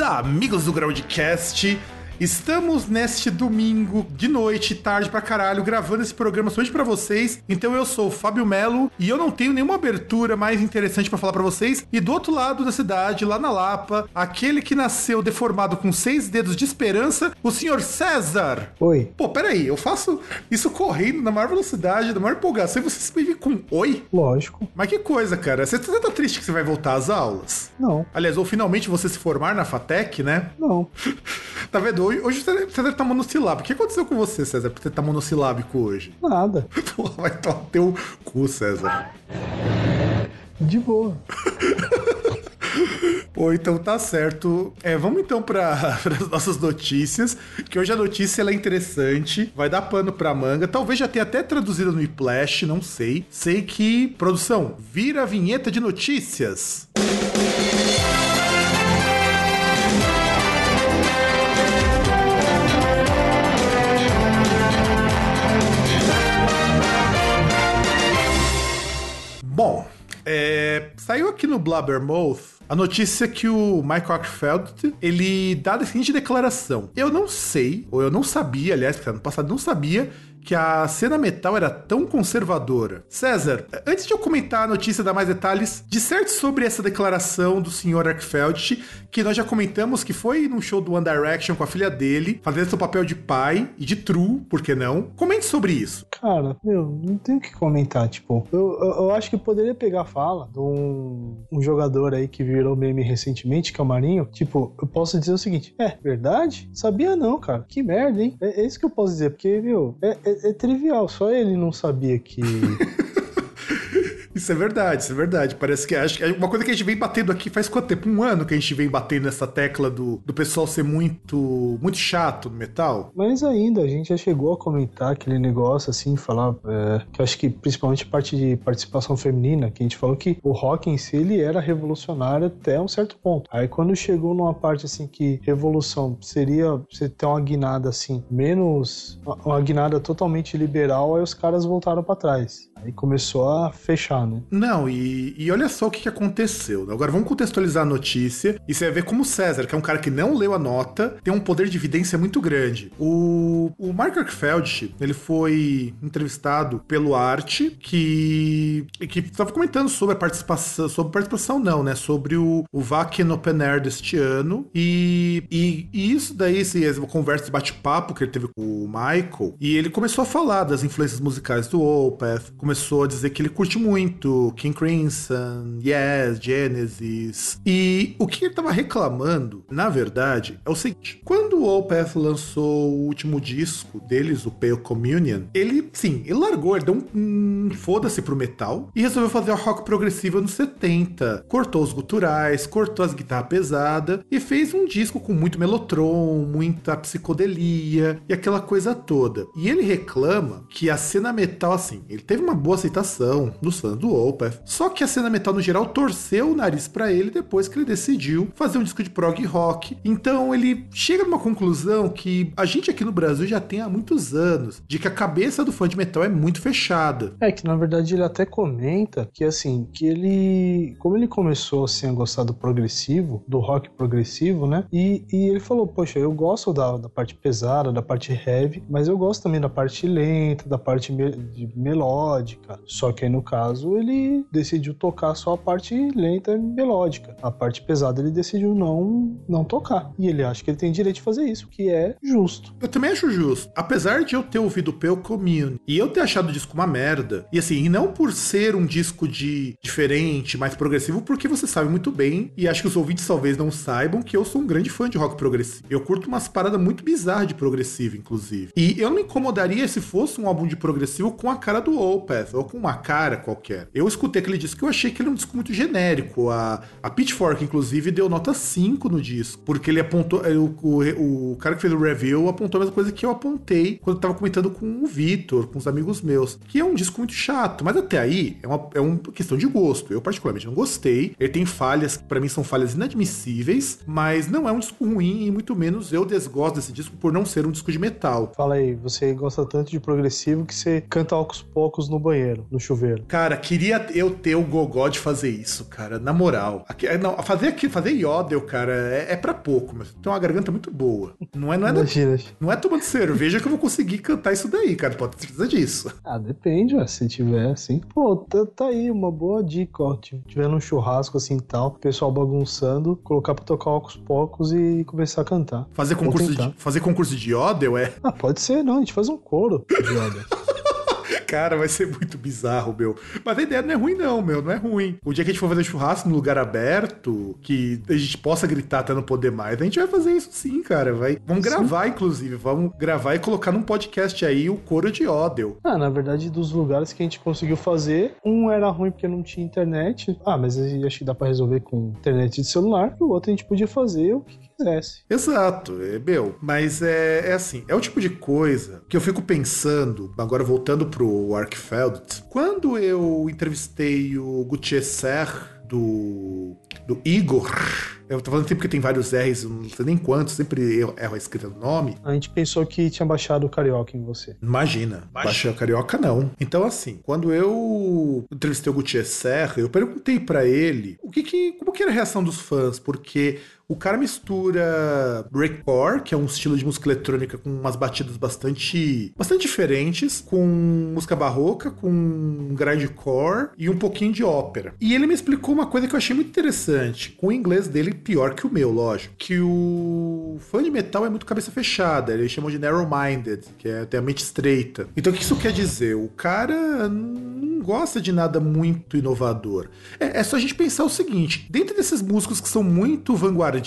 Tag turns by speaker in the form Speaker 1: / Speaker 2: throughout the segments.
Speaker 1: Amigos do Groundcast! Estamos neste domingo, de noite, tarde pra caralho, gravando esse programa somente pra vocês. Então eu sou o Fábio Melo e eu não tenho nenhuma abertura mais interessante pra falar pra vocês. E do outro lado da cidade, lá na Lapa, aquele que nasceu deformado com seis dedos de esperança, o senhor César.
Speaker 2: Oi.
Speaker 1: Pô, peraí, eu faço isso correndo na maior velocidade, na maior empolgação, e você se me com oi?
Speaker 2: Lógico.
Speaker 1: Mas que coisa, cara. Você tá triste que você vai voltar às aulas?
Speaker 2: Não.
Speaker 1: Aliás, ou finalmente você se formar na FATEC, né?
Speaker 2: Não.
Speaker 1: Tá vendo? Hoje, hoje o César tá monossilábico. O que aconteceu com você, César, pra você tá monossilábico hoje?
Speaker 2: Nada.
Speaker 1: Vai tomar teu cu, César.
Speaker 2: De boa.
Speaker 1: Pô, então tá certo. É, vamos então para as nossas notícias, que hoje a notícia é interessante, vai dar pano pra manga. Talvez já tenha até traduzido no Iplash, não sei. Sei que, produção, vira a vinheta de notícias. Bom, saiu aqui no Blabbermouth a notícia que o Mike Ockfeld, ele dá a seguinte declaração. Eu não sei, ou eu não sabia, aliás, porque ano passado não sabia, que a cena metal era tão conservadora. César, antes de eu comentar a notícia, dar mais detalhes, disserte sobre essa declaração do Sr. Arkfeld, que nós já comentamos que foi num show do One Direction com a filha dele, fazendo seu papel de pai e de true, por que não? Comente sobre isso.
Speaker 2: Cara, meu, não tenho o que comentar, tipo, eu, eu, eu, acho que poderia pegar a fala de um, um jogador aí que virou meme recentemente, que é o Marinho, tipo, eu posso dizer o seguinte, é, verdade? Sabia não, cara, que merda, hein? É, é isso que eu posso dizer, porque, meu, é, é é, trivial, só ele não sabia que.
Speaker 1: Isso é verdade, isso é verdade. Parece que acho que é uma coisa que a gente vem batendo aqui faz quanto tempo? Um ano que a gente vem batendo nessa tecla do, do pessoal ser muito muito chato no metal.
Speaker 2: Mas ainda, a gente já chegou a comentar aquele negócio assim, falar é, que acho que principalmente parte de participação feminina, que a gente falou que o rock em si ele era revolucionário até um certo ponto. Aí quando chegou numa parte assim que revolução seria você ter uma guinada assim, menos uma guinada totalmente liberal, aí os caras voltaram para trás. Aí começou a fechar, né?
Speaker 1: Não, e, e olha só o que, aconteceu. Agora vamos contextualizar a notícia e você vai ver como César, que é um cara que não leu a nota, tem um poder de evidência muito grande. O, o Mark Arkfeld, ele foi entrevistado pelo Arte, que que estava comentando sobre a participação, sobre participação não, né? Sobre o, o Wacken Open Air deste ano. E, e, e isso daí, esse, conversa de bate-papo que ele teve com o Michael, e ele começou a falar das influências musicais do Opeth, começou a dizer que ele curte muito King Crimson, Yes, Genesis. E o que ele tava reclamando, na verdade, é o seguinte: quando o Opeth lançou o último disco deles, o Pale Communion, ele, sim, ele largou, ele deu um, um foda-se pro metal e resolveu fazer o rock progressivo nos 70. Cortou os guturais, cortou as guitarras pesadas e fez um disco com muito melotron, muita psicodelia e aquela coisa toda. E ele reclama que a cena metal, assim, ele teve uma boa aceitação nos fãs do Opeth. Só que a cena metal no geral torceu o nariz para ele depois que ele decidiu fazer um disco de prog rock. Então ele chega numa conclusão que a gente aqui no Brasil já tem há muitos anos de que a cabeça do fã de metal é muito fechada.
Speaker 2: É que na verdade ele até comenta que assim, que ele, como ele começou assim a gostar do progressivo, do rock progressivo, né? E, e ele falou, poxa, eu gosto da, da parte pesada, da parte heavy, mas eu gosto também da parte lenta, da parte me, de melódica. Só que aí no caso ele decidiu tocar só a parte lenta e melódica. A parte pesada ele decidiu não, não tocar. E ele acha que ele tem direito de fazer isso, que é justo.
Speaker 1: Eu também acho justo. Apesar de eu ter ouvido Pale Commune e eu ter achado o disco uma merda, e assim, não por ser um disco de diferente, mais progressivo, porque você sabe muito bem, e acho que os ouvintes talvez não saibam, que eu sou um grande fã de rock progressivo. Eu curto umas paradas muito bizarras de progressivo, inclusive. E eu não me incomodaria se fosse um álbum de progressivo com a cara do Opeth, ou com uma cara qualquer. Eu escutei aquele disco e eu achei que ele é um disco muito genérico. A, a Pitchfork, inclusive, deu nota 5 no disco, porque ele apontou. O, o, o cara que fez o review apontou a mesma coisa que eu apontei quando eu tava comentando com o Vitor, com os amigos meus, que é um disco muito chato, mas até aí é uma, é uma questão de gosto. Eu, particularmente, não gostei. Ele tem falhas que, para mim, são falhas inadmissíveis, mas não é um disco ruim e muito menos eu desgosto desse disco por não ser um disco de metal.
Speaker 2: Fala aí, você gosta tanto de progressivo que você canta aos poucos no banheiro, no chuveiro.
Speaker 1: Cara, queria eu ter o gogó de fazer isso, cara, na moral. Aqui, é, não, fazer aqui, fazer yodel, cara, é, é para pouco, mas tem uma garganta muito boa. Não é, não é, da, não é tomando cerveja que eu vou conseguir cantar isso daí, cara, pode ter certeza disso.
Speaker 2: Ah, depende, ué, se tiver assim. Pô, tá, tá aí uma boa dica, ó. Tiver num churrasco assim e tal, pessoal bagunçando, colocar pra tocar aos poucos e começar a cantar.
Speaker 1: Fazer concurso, de, fazer concurso de yodel, é?
Speaker 2: Ah, pode ser, não, a gente faz um coro de yodel.
Speaker 1: Cara, vai ser muito bizarro, meu. Mas a ideia não é ruim, não, meu. Não é ruim. O dia que a gente for fazer churrasco num lugar aberto, que a gente possa gritar até não poder mais, a gente vai fazer isso sim, cara. Vai. Vamos sim. gravar, inclusive. Vamos gravar e colocar num podcast aí o coro de Odell.
Speaker 2: Ah, na verdade, dos lugares que a gente conseguiu fazer, um era ruim porque não tinha internet. Ah, mas acho que dá pra resolver com internet de celular. O outro a gente podia fazer o que quisesse.
Speaker 1: Exato, é, meu. Mas é, é assim, é o tipo de coisa que eu fico pensando, agora voltando pro Arkfeld, quando eu entrevistei o Gutierrez do, do Igor eu tô falando sempre que tem vários R's, não sei nem quantos, sempre erro, erro a escrita do nome.
Speaker 2: A gente pensou que tinha baixado o Carioca em você.
Speaker 1: Imagina, baixei o Carioca não. Então assim, quando eu entrevistei o Gutierrez Serra, eu perguntei para ele o que que, como que era a reação dos fãs, porque o cara mistura breakcore, que é um estilo de música eletrônica com umas batidas bastante, bastante diferentes, com música barroca, com grindcore e um pouquinho de ópera. E ele me explicou uma coisa que eu achei muito interessante, com o inglês dele pior que o meu, lógico, que o fã de metal é muito cabeça fechada, ele chamou de narrow-minded, que é até a mente estreita. Então o que isso quer dizer? O cara não gosta de nada muito inovador. É, é só a gente pensar o seguinte, dentro desses músicos que são muito vanguardistas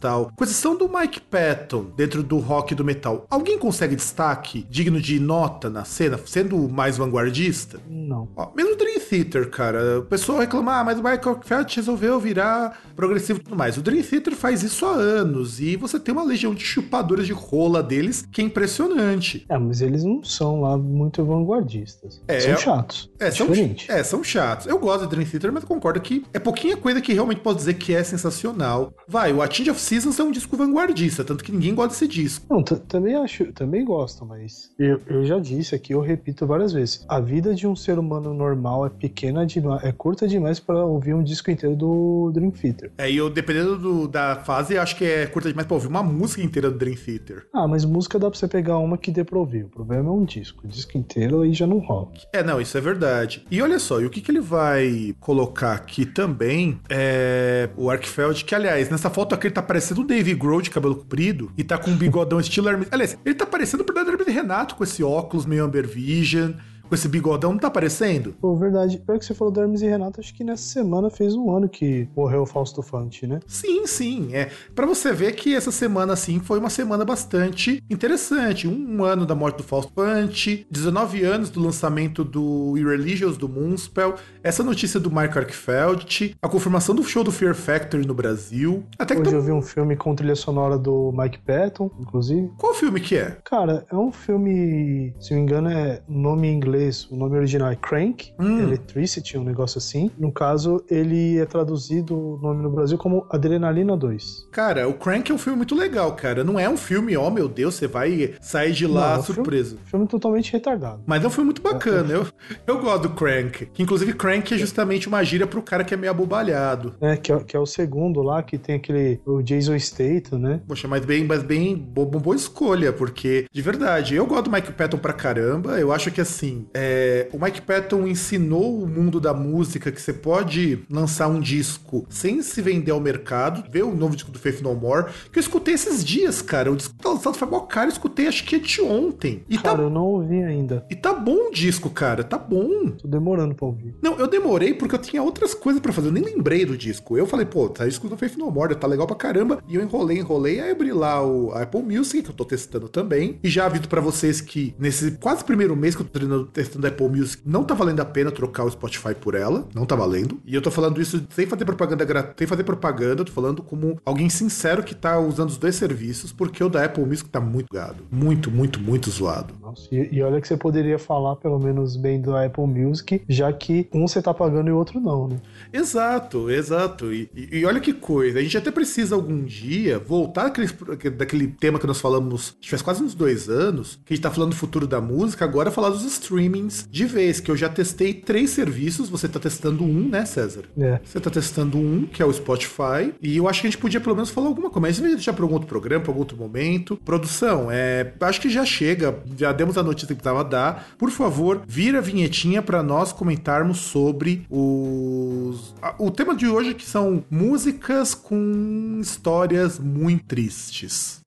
Speaker 1: tal, com exceção do Mike Patton dentro do rock e do metal, alguém consegue destaque digno de nota na cena, sendo mais vanguardista?
Speaker 2: Não.
Speaker 1: Ó, mesmo o Dream Theater, cara, o pessoal reclama, ah, mas o Michael Felt resolveu virar progressivo e tudo mais. O Dream Theater faz isso há anos e você tem uma legião de chupadores de rola deles que é impressionante.
Speaker 2: É, mas eles não são lá muito vanguardistas. É, são chatos.
Speaker 1: É, são, é, são chatos. Eu gosto do Dream Theater, mas concordo que é pouquinha coisa que realmente posso dizer que é sensacional. Vai, o A Change of Seasons é um disco vanguardista, tanto que ninguém gosta desse disco.
Speaker 2: Não, também acho, também gosto, mas eu, eu já disse aqui, eu repito várias vezes. A vida de um ser humano normal é pequena demais, é curta demais para ouvir um disco inteiro do Dream Theater.
Speaker 1: É, e eu, dependendo do, da fase, acho que é curta demais pra ouvir uma música inteira do Dream Theater.
Speaker 2: Ah, mas música dá pra você pegar uma que dê pra ouvir. O problema é um disco. O disco inteiro aí já não rola.
Speaker 1: É, não, isso é verdade. E olha só, e o que, que ele vai colocar aqui também é o Arkfeld, que aliás, nessa foto aqui ele tá parecendo o Dave Grohl de cabelo comprido e tá com um bigodão estilo Hermes. Aliás, ele tá parecendo o verdadeiro Renato com esse óculos meio Amber Vision com esse bigodão, não tá aparecendo?
Speaker 2: Pô, verdade. Pior que você falou do Hermes e Renato, acho que nessa semana fez um ano que morreu o Fausto Fante, né?
Speaker 1: Sim, sim. É. Pra você ver que essa semana, assim, foi uma semana bastante interessante. Um ano da morte do Fausto Fante, 19 anos do lançamento do Irreligious do Moonspell, essa notícia do Mark Arkfeld, a confirmação do show do Fear Factory no Brasil.
Speaker 2: Até que Hoje tô... eu vi um filme com trilha sonora do Mike Patton, inclusive.
Speaker 1: Qual filme que é?
Speaker 2: Cara, é um filme, se não me engano, é nome em inglês inglês, o nome original é Crank, hum. Electricity, um negócio assim. No caso, ele é traduzido o nome no Brasil como Adrenalina 2.
Speaker 1: Cara, o Crank é um filme muito legal, cara. Não é um filme, ó oh, meu Deus, você vai sair de lá Não, é surpreso.
Speaker 2: Filme, filme, totalmente retardado.
Speaker 1: Mas é um filme muito bacana. É, é. Eu, eu gosto do Crank. Que inclusive Crank é justamente uma gíria pro cara que é meio abobalhado.
Speaker 2: É, que é, que é o segundo lá, que tem aquele. O Jason Statham, né?
Speaker 1: Poxa, mas bem, mas bem boa, boa escolha, porque, de verdade, eu gosto do Mike Patton pra caramba. Eu acho que assim, é, o Mike Patton ensinou o mundo da música que você pode lançar um disco sem se vender ao mercado. Vê o novo disco do Faith No More, que eu escutei esses dias, cara. O disco tá lançado foi mó caro, eu escutei acho que de ontem.
Speaker 2: E tá cara, tá, eu não ouvi ainda.
Speaker 1: E tá bom o disco, cara, tá bom.
Speaker 2: Tô demorando pra ouvir.
Speaker 1: Não, eu demorei porque eu tinha outras coisas para fazer, eu nem lembrei do disco. Eu falei, pô, tá disco do Faith No More, tá legal pra caramba. E eu enrolei, enrolei, aí abri lá o Apple Music, que eu tô testando também. E já aviso para vocês que nesse quase primeiro mês que eu tô testando a Apple Music, não tá valendo a pena trocar o Spotify por ela. Não tá valendo. E eu tô falando isso sem fazer propaganda gratuita, sem fazer propaganda, tô falando como alguém sincero que tá usando os dois serviços, porque o da Apple Music tá muito gado. Muito, muito, muito zoado.
Speaker 2: Nossa, e, e olha que você poderia falar pelo menos bem do Apple Music, já que um você tá pagando e o outro não, né?
Speaker 1: Exato, exato. E, e, e olha que coisa, a gente até precisa algum dia voltar daquele, daquele tema que nós falamos, faz quase uns dois anos, que a gente tá falando do futuro da música, agora falar dos streamings de vez, que eu já testei três serviços, você tá testando um, né, César?
Speaker 2: É.
Speaker 1: Você tá testando um, que é o Spotify, e eu acho que a gente podia pelo menos falar alguma coisa, mas a gente vai deixar pra algum outro programa, pra algum outro momento. Produção, é, acho que já chega, já demos a notícia que precisava dar. Por favor, vira a vinhetinha para nós comentarmos sobre os. O tema de hoje que são músicas com histórias muito tristes.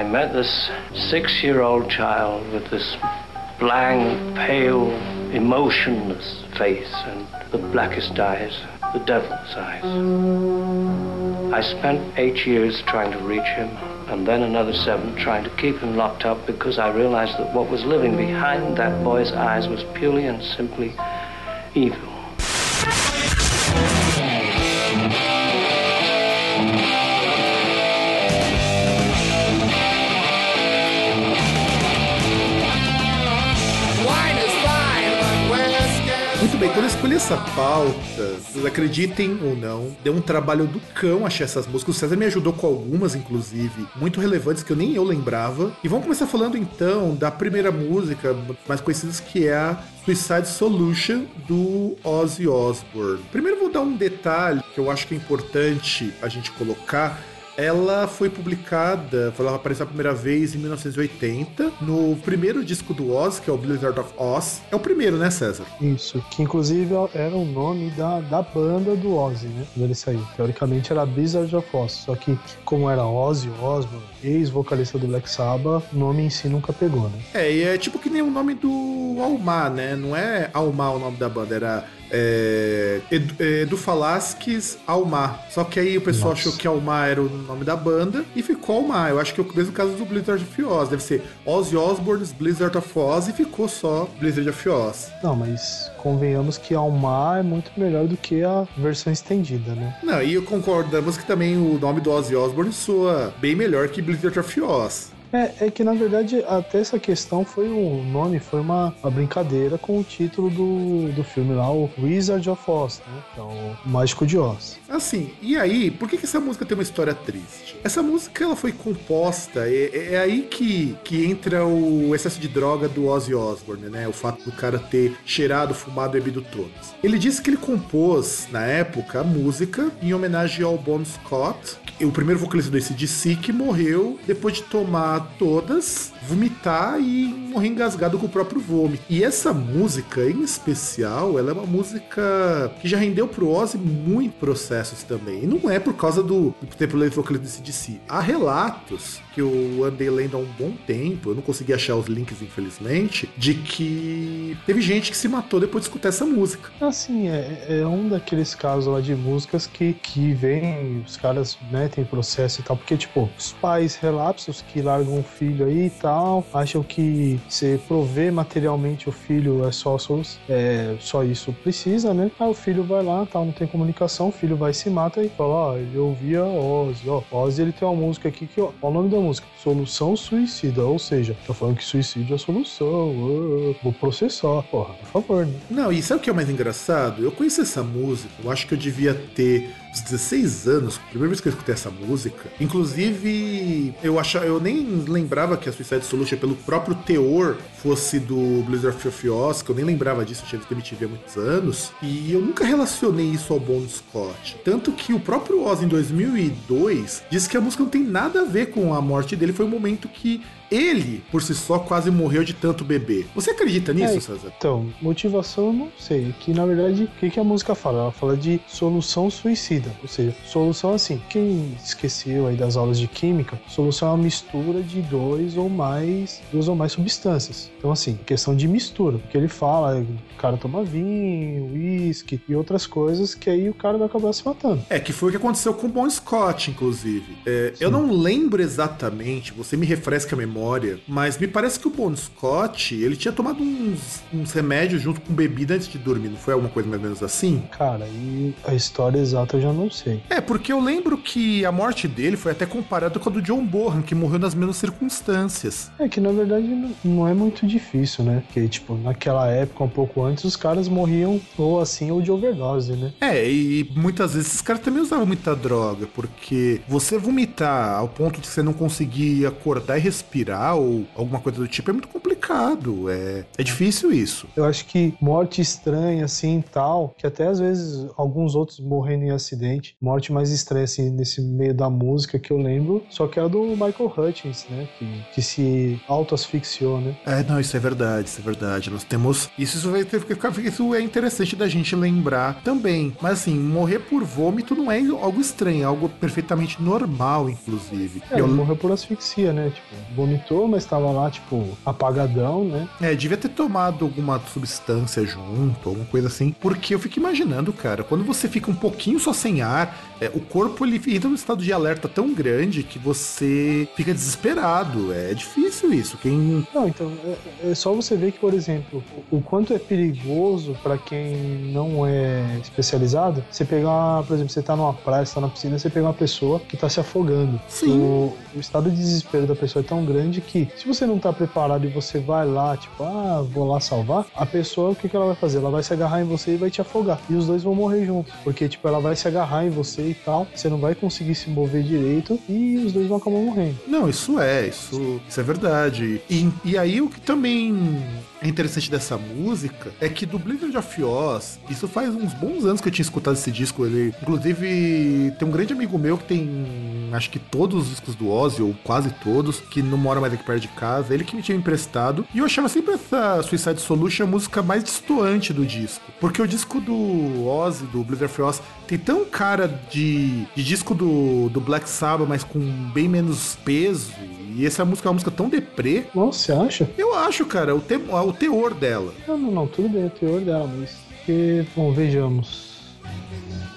Speaker 1: I met this six-year-old child with this blank, pale, emotionless face and the blackest eyes, the devil's eyes. I spent eight years trying to reach him, and then another seven trying to keep him locked up because I realized that what was living behind that boy's eyes was purely and simply evil. Bem, quando eu escolhi essa pauta, acreditem ou não, deu um trabalho do cão achar essas músicas. O César me ajudou com algumas, inclusive, muito relevantes que eu nem eu lembrava. E vamos começar falando então da primeira música, mais conhecida que é a Suicide Solution do Ozzy Osbourne. Primeiro vou dar um detalhe que eu acho que é importante a gente colocar ela foi publicada, ela apareceu a primeira vez em 1980, no primeiro disco do Oz, que é o Blizzard of Oz. É o primeiro, né, César?
Speaker 2: Isso, que inclusive era o nome da, da banda do Ozzy, né? Quando ele saiu. Teoricamente era Blizzard of Oz, só que como era Ozzy Osbourne, ex-vocalista do Black Sabbath, o nome em si nunca pegou, né?
Speaker 1: É, e é tipo que nem o nome do Almar, né? Não é Almar o nome da banda, era é, Edu, é, Edu Falasques Almar. Só que aí o pessoal Nossa. achou que Almar era o nome da banda e ficou Almar. Eu acho que é o mesmo caso do Blizzard of Oz. Deve ser Ozzy Osbourne's Blizzard of Oz e ficou só Blizzard of Oz.
Speaker 2: Não, mas convenhamos que Almar é muito melhor do que a versão estendida, né?
Speaker 1: Não, e concordamos que também o nome do Ozzy Osbourne soa bem melhor que Blizzard of Oz.
Speaker 2: É, é que na verdade até essa questão foi o nome, foi uma, uma brincadeira com o título do, do filme lá, o Wizard of Oz, né? É o Mágico de Oz.
Speaker 1: Assim, e aí, por que, que essa música tem uma história triste? Essa música ela foi composta, é, é aí que, que entra o excesso de droga do Ozzy Osbourne, né? O fato do cara ter cheirado, fumado e bebido todos. Ele disse que ele compôs, na época, a música em homenagem ao Bon Scott, o primeiro vocalista do ACDC, que morreu depois de tomar todas, vomitar e morrer engasgado com o próprio vômito. E essa música, em especial, ela é uma música que já rendeu pro Ozzy muito processos também. E não é por causa do, do tempo vocalista do ACDC. Há relatos que eu andei lendo há um bom tempo, eu não consegui achar os links, infelizmente, de que teve gente que se matou depois de escutar essa música.
Speaker 2: Assim, é, é um daqueles casos lá de músicas que, que vem, os caras metem processo e tal, porque, tipo, os pais relapsos que largam o filho aí e tal, acham que você prover materialmente o filho é só, é, só isso precisa, né? Aí o filho vai lá, tal, não tem comunicação, o filho vai se mata e fala, ó, oh, ouvia Ozzy, ó, Ozzy ele tem uma música aqui que, ó, o nome da música? Solução suicida, ou seja, tá falando que suicídio é a solução, vou processar, porra, por favor, né?
Speaker 1: Não, e sabe o que é mais engraçado? Eu conheci essa música, eu acho que eu devia ter uns 16 anos, primeira vez que eu escutei essa música. Inclusive, eu achava, eu nem lembrava que a Suicide Solution, pelo próprio teor, fosse do Blizzard of Oz, que eu nem lembrava disso, eu tinha visto MTV há muitos anos. E eu nunca relacionei isso ao Bon Scott. Tanto que o próprio Oz, em 2002, disse que a música não tem nada a ver com a morte dele, foi um momento que ele, por si só, quase morreu de tanto beber. Você acredita nisso, é, César?
Speaker 2: Então, motivação eu não sei. Que na verdade, o que, que a música fala? Ela fala de solução suicida. Ou seja, solução assim. Quem esqueceu aí das aulas de química, solução é uma mistura de dois ou mais, duas ou mais substâncias. Então, assim, questão de mistura. Porque ele fala, o cara toma vinho, uísque e outras coisas que aí o cara vai acabar se matando.
Speaker 1: É, que foi o que aconteceu com o Bon Scott, inclusive. É, eu não lembro exatamente, você me refresca a memória memória, mas me parece que o Bon Scott, ele tinha tomado uns, uns remédios junto com bebida antes de dormir, não foi alguma coisa mais ou menos assim?
Speaker 2: Cara, e a história exata eu já não sei.
Speaker 1: É, porque eu lembro que a morte dele foi até comparada com a do John Bohan, que morreu nas mesmas circunstâncias.
Speaker 2: É que na verdade não é muito difícil, né? Porque, tipo, naquela época, um pouco antes, os caras morriam ou assim ou de overdose, né?
Speaker 1: É, e muitas vezes esses caras também usavam muita droga, porque você vomitar ao ponto de você não conseguir acordar e respirar respirar ou alguma coisa do tipo é muito complicado. É, é difícil isso.
Speaker 2: Eu acho que morte estranha, assim tal, que até às vezes alguns outros morrendo em acidente, morte mais estranha, assim, nesse meio da música que eu lembro, só que é a do Michael Hutchins, né? Que, que se auto-asfixiou, né?
Speaker 1: É, não, isso é verdade, isso é verdade. Nós temos. Isso, isso vai ter que ficar. Isso é interessante da gente lembrar também. Mas assim, morrer por vômito não é algo estranho, é algo perfeitamente normal, inclusive.
Speaker 2: É, eu... morreu por asfixia, né? Tipo, vomitou vomitou, mas estava lá, tipo, apagadão, né?
Speaker 1: É, devia ter tomado alguma substância junto, alguma coisa assim. Porque eu fico imaginando, cara, quando você fica um pouquinho só sem ar, é, o corpo ele entra num estado de alerta tão grande que você fica desesperado. É difícil isso. Quem.
Speaker 2: Não, então, é, é só você ver que, por exemplo, o quanto é perigoso para quem não é especializado, você pegar, por exemplo, você tá numa praia, você tá na piscina, você pegar uma pessoa que tá se afogando.
Speaker 1: Sim.
Speaker 2: O, o estado de desespero da pessoa é tão grande grande que se você não tá preparado e você vai lá, tipo, ah, vou lá salvar, a pessoa, o que, que ela vai fazer? Ela vai se agarrar em você e vai te afogar. E os dois vão morrer juntos. Porque, tipo, ela vai se agarrar em você e tal, você não vai conseguir se mover direito e os dois vão acabar morrendo.
Speaker 1: Não, isso é, isso, isso é verdade. E, e aí o que também é interessante dessa música é que do Blizzard of Oz, isso faz uns bons anos que eu tinha escutado esse disco. Ele, inclusive, tem um grande amigo meu que tem, acho que todos os discos do Ozzy, ou quase todos, que não mora mais aqui perto de casa. Ele que me tinha emprestado. E eu achava sempre essa Suicide Solution a música mais distoante do disco. Porque o disco do Ozzy, do Blizzard of Oz, tem tão cara de, de disco do, do Black Sabbath, mas com bem menos peso e essa música é uma música tão deprê.
Speaker 2: Nossa, você acha?
Speaker 1: Eu acho, cara, o, te, o teor dela.
Speaker 2: Não, não, não, tudo bem, o teor dela, mas. Que, bom, vejamos.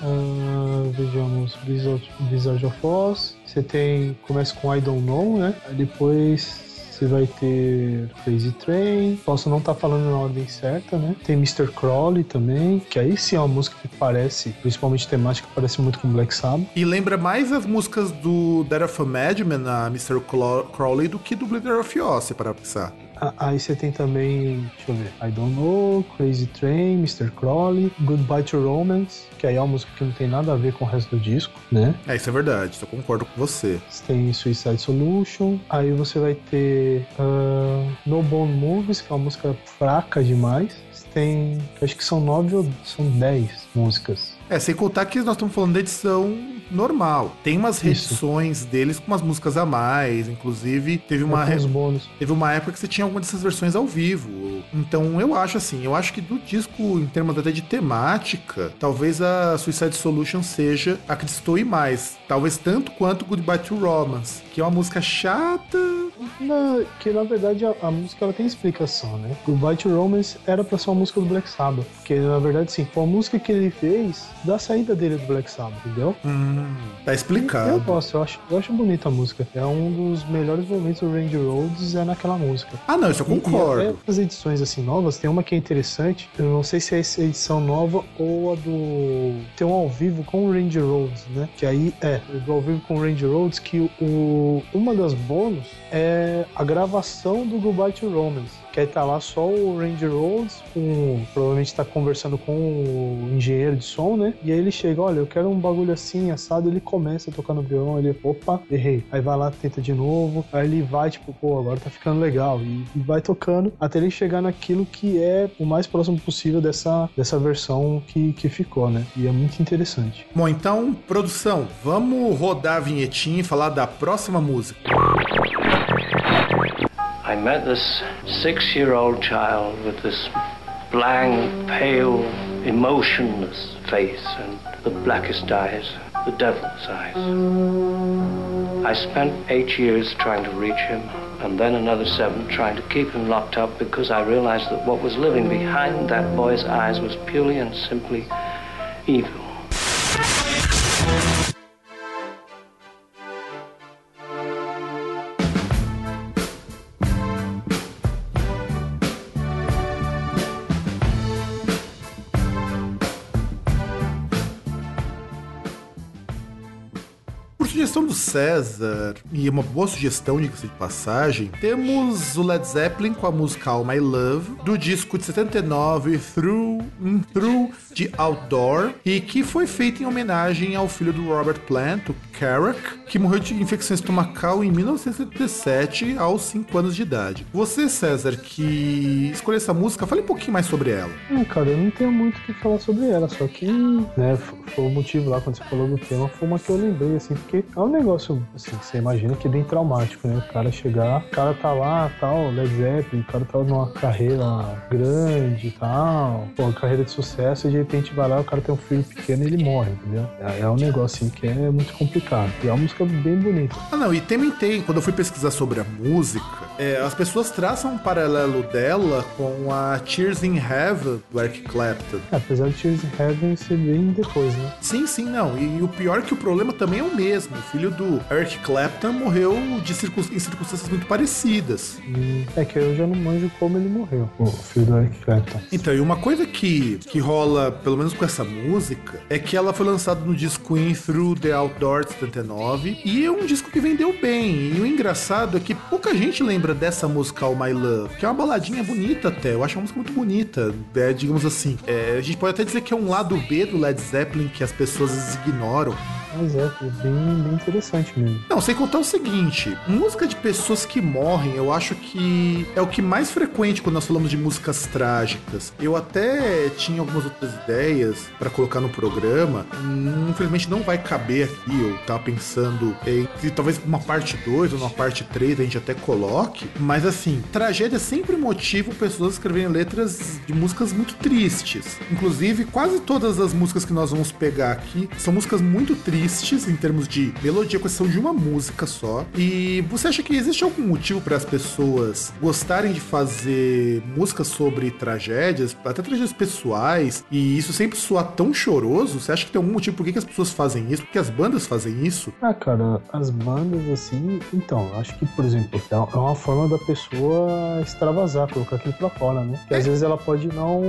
Speaker 2: Uh, vejamos Blizzard, of Oz. Você tem. Começa com I Don't Know, né? Aí depois você vai ter Crazy Train. Posso não estar tá falando na ordem certa, né? Tem Mr. Crowley também, que aí sim é uma música que parece, principalmente temática, parece muito com Black Sabbath.
Speaker 1: E lembra mais as músicas do Death of a Madman, a Mr. Crowley, do que do Bleeder of Oz, para pensar.
Speaker 2: Aí você tem também, deixa eu ver, I Don't Know, Crazy Train, Mr. Crowley, Goodbye to Romance, que aí é uma música que não tem nada a ver com o resto do disco, né?
Speaker 1: É, isso é verdade, eu concordo com você.
Speaker 2: Você tem Suicide Solution, aí você vai ter uh, No Bone Movies, que é uma música fraca demais. Você tem, acho que são nove ou são dez músicas.
Speaker 1: É, sem contar que nós estamos falando da edição normal. Tem umas reedições deles com umas músicas a mais, inclusive teve uma
Speaker 2: re... bônus.
Speaker 1: teve uma época que você tinha alguma dessas versões ao vivo. Então eu acho assim, eu acho que do disco em termos até de temática, talvez a Suicide Solution seja a que destoe mais, talvez tanto quanto Goodbye to Romance, que é uma música chata.
Speaker 2: Não, que na verdade a, a música ela tem explicação, né? Goodbye to Romance era para ser uma música do Black Sabbath, porque na verdade sim, foi a música que ele fez da saída dele do Black Sabbath, entendeu?
Speaker 1: Hum, tá explicado.
Speaker 2: Eu gosto, eu acho, eu acho bonita a música. É um dos melhores momentos do Range Roads é naquela música.
Speaker 1: Ah, não, isso eu concordo.
Speaker 2: As edições assim novas, tem uma que é interessante. Eu não sei se é essa edição nova ou a do. Tem um ao vivo com o Range Roads, né? Que aí é, do ao vivo com o Range Roads, que o, uma das bônus é a gravação do Goodbye to Romance Que aí tá lá só o Randy Rhodes, com, provavelmente tá conversando com o engenheiro de som, né? E aí ele chega, olha, eu quero um bagulho assim, assado, ele começa a tocar no violão, ele, opa, errei. Aí vai lá, tenta de novo, aí ele vai, tipo, pô, agora tá ficando legal. E, e vai tocando até ele chegar naquilo que é o mais próximo possível dessa, dessa versão que, que ficou, né? E é muito interessante.
Speaker 1: Bom, então, produção, vamos rodar a vinhetinha e falar da próxima música.
Speaker 3: I met this six year old child with this blank, pale, emotionless face and the blackest eyes, the devil's eyes. I spent eight years trying to reach him, and then another seven trying to keep him locked up because I realized that what was living behind that boy's eyes was purely and simply evil.
Speaker 1: César, e uma boa sugestão, de passagem, temos o Led Zeppelin com a música All My Love, do disco de 79, Through, Through the Outdoor, e que foi feito em homenagem ao filho do Robert Plant, o Carrack, que morreu de infecção estomacal em 1977, aos 5 anos de idade. Você, César, que escolheu essa música, fale um pouquinho mais sobre ela.
Speaker 2: É, cara, eu não tenho muito o que falar sobre ela, só que, né, foi o motivo lá, quando você falou do tema, foi uma que eu lembrei, assim, porque é um negócio, assim, você imagina que é bem traumático, né? O cara chegar, o cara tá lá, tal, Led Zeppelin, o cara tá numa carreira grande e tal, pô, carreira de sucesso, e de repente vai lá, o cara tem um filho pequeno e ele morre, entendeu? É, é um negócio, assim, que é muito complicado. E é uma música bem bonita.
Speaker 1: Ah, não, e também tem, quando eu fui pesquisar sobre a música, é, as pessoas traçam um paralelo dela com a Tears in Heaven, do Eric Clapton.
Speaker 2: É, apesar de Tears in Heaven ser bem depois, né?
Speaker 1: Sim, sim, não. E, e o pior é que o problema também é o mesmo. O filho do Eric Clapton morreu de circun... em circunstâncias muito parecidas.
Speaker 2: Hum, é que eu já não manjo como ele morreu, o filho do Eric Clapton.
Speaker 1: Então, e uma coisa que, que rola, pelo menos com essa música, é que ela foi lançada no disco In Through the Outdoor de 79 e é um disco que vendeu bem. E o engraçado é que pouca gente lembra dessa música All My Love, que é uma baladinha bonita até. Eu acho uma música muito bonita. É, digamos assim, é, a gente pode até dizer que é um lado B do Led Zeppelin que as pessoas ignoram.
Speaker 2: Mas é, é bem, bem interessante mesmo.
Speaker 1: Não, sem contar o seguinte: música de pessoas que morrem, eu acho que é o que mais frequente quando nós falamos de músicas trágicas. Eu até tinha algumas outras ideias para colocar no programa, hum, infelizmente não vai caber aqui. Eu tava pensando em que talvez uma parte 2 ou uma parte 3 a gente até coloque, mas assim, tragédia é sempre motiva pessoas escreverem letras de músicas muito tristes. Inclusive, quase todas as músicas que nós vamos pegar aqui são músicas muito tristes tristes em termos de melodia, com exceção de uma música só. E você acha que existe algum motivo para as pessoas gostarem de fazer músicas sobre tragédias, até tragédias pessoais, e isso sempre soar tão choroso? Você acha que tem algum motivo por que, que as pessoas fazem isso? Por que as bandas fazem isso?
Speaker 2: Ah, cara, as bandas assim. Então, acho que, por exemplo, é uma forma da pessoa extravasar, colocar aquilo pra fora, né? Que às vezes ela pode não,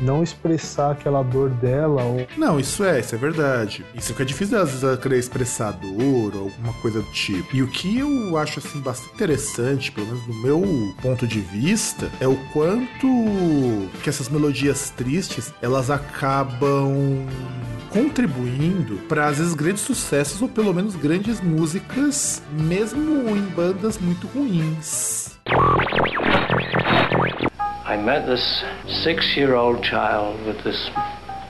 Speaker 2: não expressar aquela dor dela. Ou...
Speaker 1: Não, isso é, isso é verdade. Isso fica difícil às vezes querer expressar dor ou alguma coisa do tipo. E o que eu acho assim bastante interessante, pelo menos do meu ponto de vista, é o quanto que essas melodias tristes elas acabam contribuindo para às vezes grandes sucessos ou pelo menos grandes músicas, mesmo em bandas muito ruins.
Speaker 3: I met this six-year-old child with this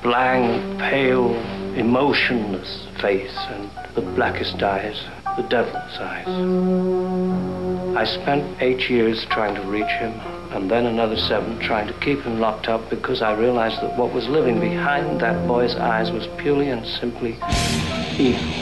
Speaker 3: blank, pale, emotionless face and the blackest eyes, the devil's eyes. I spent eight years trying to reach him, and then another seven trying to keep him locked up because I realized that what was living behind that boy's eyes was purely and simply evil.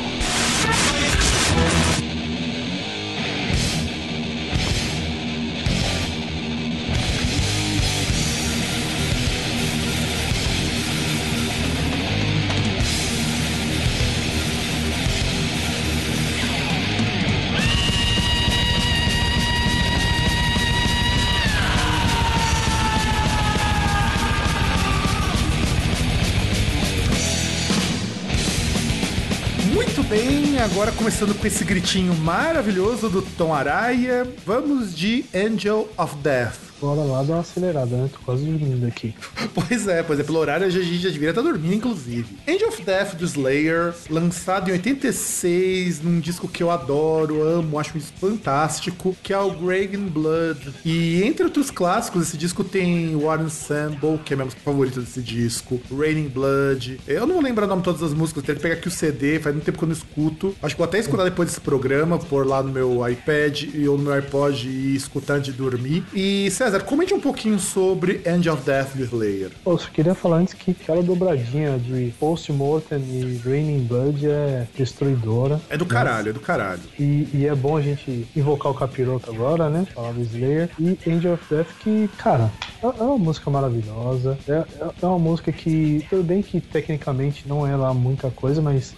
Speaker 1: Agora começando com esse gritinho maravilhoso do Tom Araya, vamos de Angel of Death.
Speaker 2: Bora lá dar uma acelerada, né? Tô quase dormindo aqui.
Speaker 1: Pois é, pois é, pelo horário a gente já deveria estar dormindo, inclusive. Angel of Death do Slayer, lançado em 86, num disco que eu adoro, amo, acho isso fantástico, que é o Greg in Blood. E entre outros clássicos, esse disco tem War Ensemble, que é minha música favorita desse disco, Raining Blood. Eu não vou lembrar o nome de todas as músicas, tenho que pegar aqui o CD, faz muito tempo que eu não escuto. Acho que vou até escutar depois desse programa, pôr lá no meu iPad ou no meu iPod e escutar antes de dormir. E César, comente um pouquinho sobre Angel of Death do Slayer.
Speaker 2: Eu só queria falar antes que aquela dobradinha de Post-Mortem e Raining Blood é destruidora.
Speaker 1: É do caralho, né? é do caralho.
Speaker 2: E, e, é bom a gente invocar o capiroto agora, né? Falar do Slayer. E Angel of Death que, cara, é, é uma música maravilhosa. É, é, é uma música que, tudo bem que tecnicamente não é lá muita coisa, mas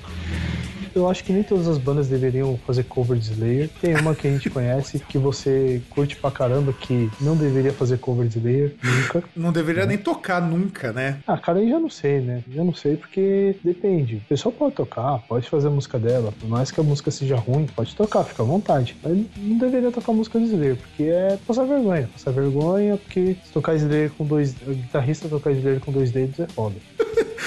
Speaker 2: eu acho que nem todas as bandas deveriam fazer cover de Slayer. Tem uma que a gente conhece que você curte pra caramba que não deveria fazer cover de Slayer nunca.
Speaker 1: Não deveria nem tocar nunca, né?
Speaker 2: Ah, cara, aí já não sei, né? Já não sei porque depende. O pessoal pode tocar, pode fazer a música dela, por mais que a música seja ruim, pode tocar, fica à vontade. Mas não deveria tocar música de Slayer, porque é passar vergonha. Passar vergonha, porque se tocar Slayer com dois. O guitarrista tocar Slayer com dois dedos é foda.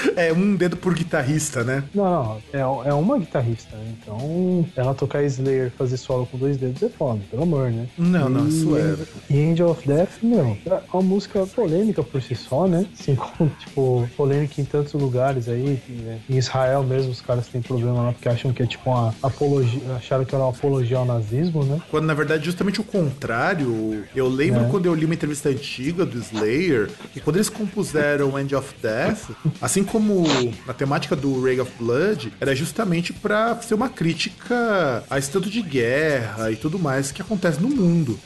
Speaker 1: é um dedo por guitarrista, né?
Speaker 2: Não, não. É, é uma guitarrista, né? Então, ela tocar Slayer fazer solo com dois dedos é foda, pelo amor, né?
Speaker 1: Não, e, não, isso é.
Speaker 2: E Angel of Death, meu, é uma música polêmica por si só, né? Assim como, tipo, polêmica em tantos lugares aí. Né? Em Israel mesmo, os caras têm problema lá porque acham que é tipo uma apologia. Acharam que era uma apologia ao nazismo, né?
Speaker 1: Quando na verdade, justamente o contrário. Eu lembro é. quando eu li uma entrevista antiga do Slayer, que quando eles compuseram Angel of Death, assim como a temática do Ray of Blood era justamente para ser uma crítica a esse tanto de guerra e tudo mais que acontece no mundo.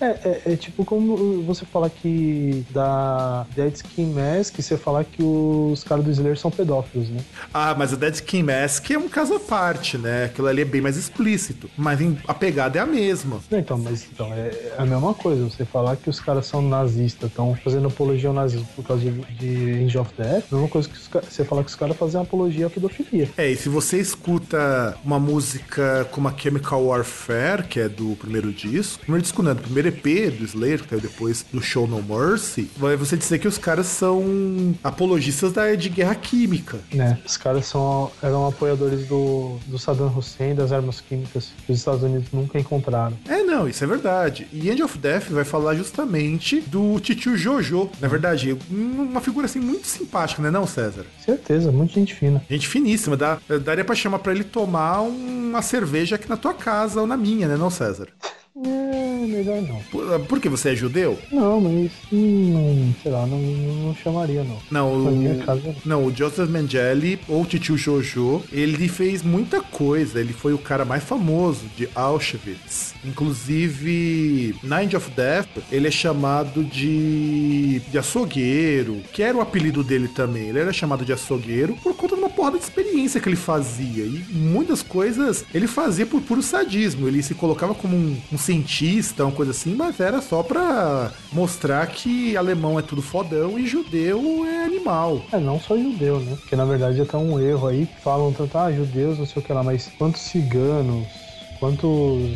Speaker 2: É, é, é, tipo como você falar que da Dead Skin Mask, você falar que os caras do Slayer são pedófilos, né?
Speaker 1: Ah, mas a Dead Skin Mask é um caso à parte, né? Aquilo ali é bem mais explícito. Mas a pegada é a mesma.
Speaker 2: Então, mas então, é, é a mesma coisa. Você falar que os caras são nazistas, estão fazendo apologia ao nazismo por causa de, de Angel of Death, é a mesma coisa que os, você falar que os caras fazem apologia à pedofilia.
Speaker 1: É, e se você escuta uma música como a Chemical Warfare, que é do primeiro disco, primeiro disco não, do primeiro primeiro EP do Slayer, que caiu depois do Show No Mercy, vai você dizer que os caras são apologistas da, de guerra química.
Speaker 2: Né, os caras são, eram apoiadores do, do Saddam Hussein, das armas químicas que os Estados Unidos nunca encontraram.
Speaker 1: É, não, isso é verdade. E End of Death vai falar justamente do Titio Jojo. Na verdade, uma figura assim muito simpática, né, não, César?
Speaker 2: Certeza, muito gente fina.
Speaker 1: Gente finíssima. Dá, daria pra chamar pra ele tomar uma cerveja aqui na tua casa ou na minha, né, não, César?
Speaker 2: É, melhor não.
Speaker 1: Por, por que você é judeu?
Speaker 2: Não, mas hum, sei lá, não, não chamaria não.
Speaker 1: Não, o, casa... não, o Joseph Mengele, ou Titio Jojo, ele fez muita coisa. Ele foi o cara mais famoso de Auschwitz. Inclusive, Nine of Death, ele é chamado de, de açougueiro, que era o apelido dele também. Ele era chamado de açougueiro por conta porrada de experiência que ele fazia. E muitas coisas ele fazia por puro sadismo. Ele se colocava como um, um cientista, uma coisa assim, mas era só pra mostrar que alemão é tudo fodão e judeu é animal.
Speaker 2: É, não só judeu, né? Porque na verdade até um erro aí, falam tanto, ah, judeus, não sei o que lá, mas quantos ciganos, quantos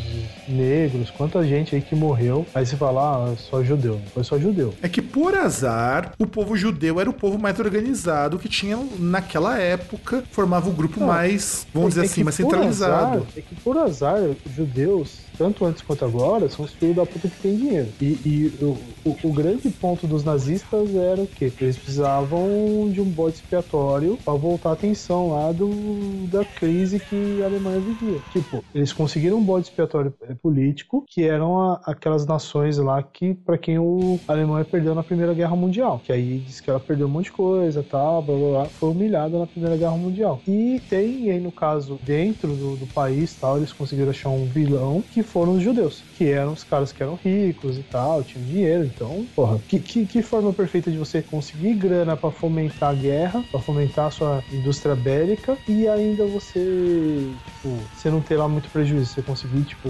Speaker 2: negros, quanta gente aí que morreu. Aí você fala, ah, só judeu. Não foi só judeu.
Speaker 1: É que por azar, o povo judeu era o povo mais organizado que tinha naquela época, formava o grupo não, mais, vamos é, dizer é assim, mais centralizado.
Speaker 2: Azar, é que por azar, judeus tanto antes quanto agora, são os filhos da puta que tem dinheiro. E, e o, o, o, grande ponto dos nazistas era o quê? Eles precisavam de um bode expiatório para voltar a atenção lá do, da crise que a Alemanha vivia. Tipo, eles conseguiram um bode expiatório é, político, que eram a, aquelas nações lá que, para quem o, Alemanha perdeu na Primeira Guerra Mundial. Que aí diz que ela perdeu um monte de coisa, tal, blá, blá, blá, foi humilhada na Primeira Guerra Mundial. E tem aí, no caso, dentro do, do país, tal, eles conseguiram achar um vilão que foram os judeus, que eram os caras que eram ricos e tal, tinham dinheiro. Então, porra, que, que, que forma perfeita de você conseguir grana para fomentar a guerra, para fomentar a sua indústria bélica e ainda você, tipo, você não ter lá muito prejuízo. Você conseguir, tipo,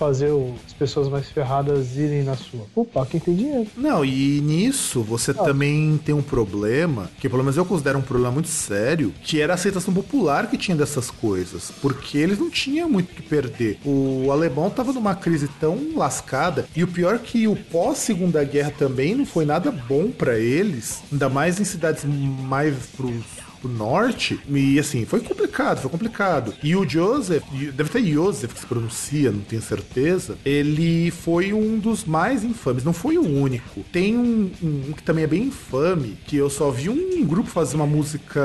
Speaker 2: fazer as pessoas mais ferradas irem na sua. Opa, quem tem dinheiro.
Speaker 1: Não, e nisso você ah. também tem um problema, que pelo menos eu considero um problema muito sério, que era a aceitação popular que tinha dessas coisas. Porque eles não tinham muito o que perder. O alemão tava numa crise tão lascada, e o pior é que o pós-segunda guerra também não foi nada bom para eles, ainda mais em cidades mais pros pro norte. E assim, foi complicado, foi complicado. E o Joseph, deve ter Joseph que se pronuncia, não tenho certeza. Ele foi um dos mais infames, não foi o único. Tem um, um, que também é bem infame, que eu só vi um grupo fazer uma música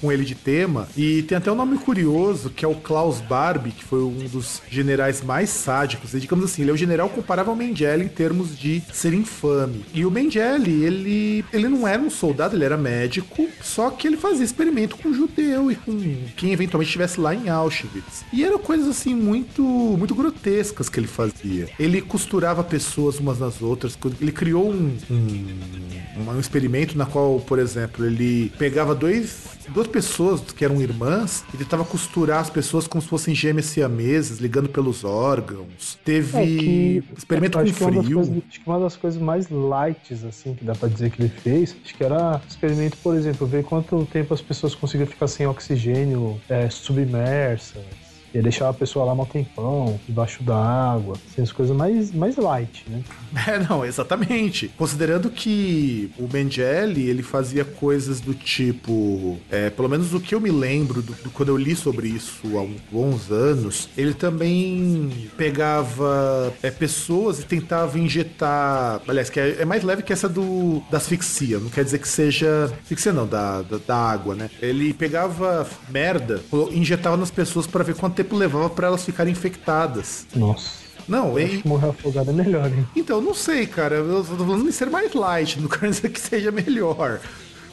Speaker 1: com ele de tema. E tem até um nome curioso, que é o Klaus Barbie, que foi um dos generais mais sádicos. E, digamos assim, ele é o general comparável ao Mengele em termos de ser infame. E o Mengele, ele, ele não era um soldado, ele era médico, só que ele fazia experimento com judeu e com quem eventualmente estivesse lá em Auschwitz. E eram coisas assim muito, muito grotescas que ele fazia. Ele costurava pessoas umas nas outras. Ele criou um, um, um experimento na qual, por exemplo, ele pegava dois duas pessoas que eram irmãs e tentava costurar as pessoas como se fossem gêmeas siameses, ligando pelos órgãos. Teve é que, experimento com frio.
Speaker 2: Que coisas, acho que uma das coisas mais light, assim, que dá pra dizer que ele fez, acho que era experimento, por exemplo, ver quanto tempo as pessoas conseguiam ficar sem oxigênio é, submersas ia deixar a pessoa lá um tempão, debaixo da água, assim, as coisas mais, mais light, né?
Speaker 1: É, não, exatamente. Considerando que o Mengele, ele fazia coisas do tipo, é, pelo menos o que eu me lembro do, do, quando eu li sobre isso há uns bons anos, ele também pegava é, pessoas e tentava injetar, aliás, que é, é, mais leve que essa do da asfixia, não quer dizer que seja asfixia não, da, da, da água, né? Ele pegava merda, injetava nas pessoas para ver quanto tempo levava para elas ficarem infectadas.
Speaker 2: Nossa.
Speaker 1: Não,
Speaker 2: eu e... morrer afogado é melhor, hein?
Speaker 1: Então, não sei, cara. Eu tô falando de ser mais light, não quero dizer que seja melhor.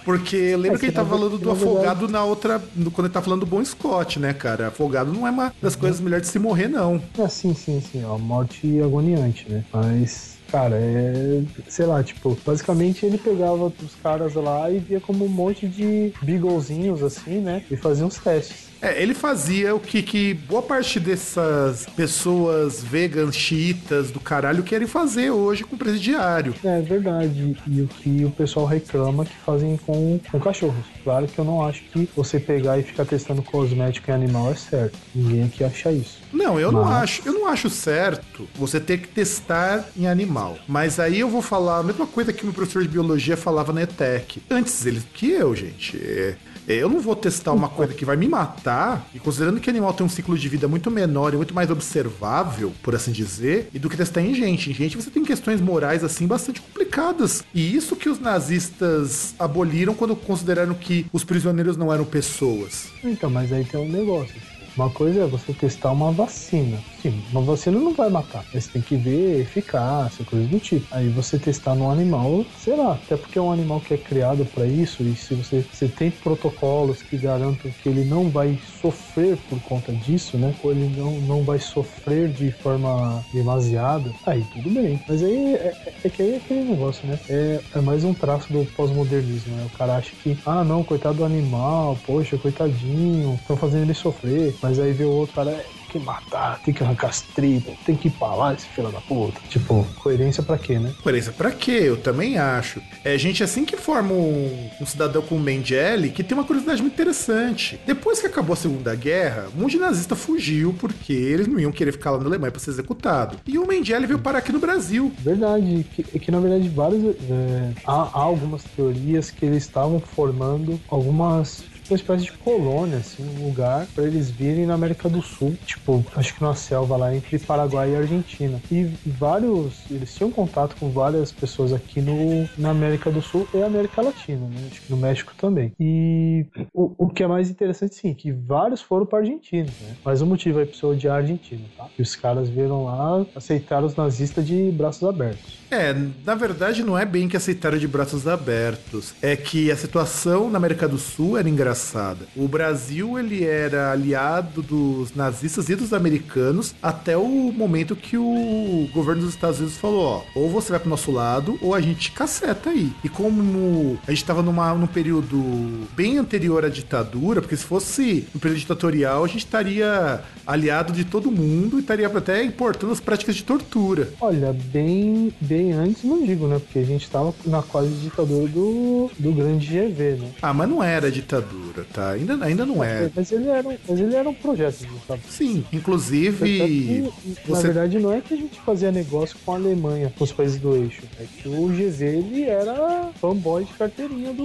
Speaker 1: Porque lembra é, que ele tava falando do afogado na outra. quando ele tá falando do Bom Scott, né, cara? Afogado não é uma das coisas melhores de se morrer, não.
Speaker 2: É, sim, sim, sim. Ó, morte agoniante, né? Mas cara, é. Sei lá, tipo, basicamente ele pegava os caras lá e via como um monte de beaglezinhos assim, né? E fazia uns testes.
Speaker 1: É, ele fazia o que, que boa parte dessas pessoas vegan, chiitas do caralho querem fazer hoje com o presidiário.
Speaker 2: É verdade. E o que o pessoal reclama que fazem com, com cachorros. Claro que eu não acho que você pegar e ficar testando cosmético em animal é certo. Ninguém aqui acha isso.
Speaker 1: Não, eu Mas... não acho. Eu não acho certo você ter que testar em animal. Mas aí eu vou falar a mesma coisa que o meu professor de biologia falava na ETEC. Antes ele que eu, gente. É é, eu não vou testar uma coisa que vai me matar, e considerando que animal tem um ciclo de vida muito menor e muito mais observável, por assim dizer, e do que testar em gente. Em gente você tem questões morais assim bastante complicadas. E isso que os nazistas aboliram quando consideraram que os prisioneiros não eram pessoas.
Speaker 2: Então, mas aí tem um negócio. Uma coisa é você testar uma vacina. Uma vacina não vai matar. Você tem que ver eficácia, coisas do tipo. Aí você testar no animal, sei lá, até porque é um animal que é criado para isso, e se você, você tem protocolos que garantam que ele não vai sofrer por conta disso, né? Ou ele não, não vai sofrer de forma demasiada, aí tudo bem. Mas aí é, é, é que aí é aquele negócio, né? É, é mais um traço do pós-modernismo, né? O cara acha que, ah, não, coitado do animal, poxa, coitadinho, estão fazendo ele sofrer. Mas aí vê o outro cara, que matar, tem que arrancar as tripas, tem que ir pra lá, esse filho da puta. Tipo, coerência pra quê, né?
Speaker 1: Coerência pra quê? Eu também acho. É gente assim que forma um, um cidadão como Mengele que tem uma curiosidade muito interessante. Depois que acabou a Segunda Guerra, um monte de nazista fugiu porque eles não iam querer ficar lá na Alemanha pra ser executado. E o Mengele veio parar aqui no Brasil.
Speaker 2: Verdade, que, que na verdade vários, é, há, há algumas teorias que eles estavam formando algumas uma espécie de colônia, assim, um lugar para eles virem na América do Sul, tipo, acho que numa selva lá entre Paraguai e Argentina. E vários, eles tinham contato com várias pessoas aqui no, na América do Sul e América Latina, né? Acho que no México também. E o, o que é mais interessante, sim, que vários foram para Argentina, né? Mas o motivo é pra de Argentina, tá? E os caras viram lá, aceitaram os nazistas de braços abertos.
Speaker 1: É, na verdade não é bem que aceitaram de braços abertos. É que a situação na América do Sul era engraçada engraçada. O Brasil, ele era aliado dos nazistas e dos americanos até o momento que o governo dos Estados Unidos falou, ó, ou você vai pro nosso lado, ou a gente caceta aí. E como a gente tava numa, num período bem anterior à ditadura, porque se fosse um período ditatorial, a gente estaria aliado de todo mundo e estaria até importando as práticas de tortura.
Speaker 2: Olha, bem, bem antes não digo, né? Porque a gente tava na quase ditadura do, do grande GV, né?
Speaker 1: Ah, mas não era ditadura, tá? Ainda, ainda não é.
Speaker 2: Mas ele era, um- mas ele era um projeto.
Speaker 1: Sim, inclusive.
Speaker 2: que, Na
Speaker 1: você-
Speaker 2: verdade, não é que a gente fazia negócio com a Alemanha, com os países do eixo. É que o GV ele era fanboy de carteirinha do,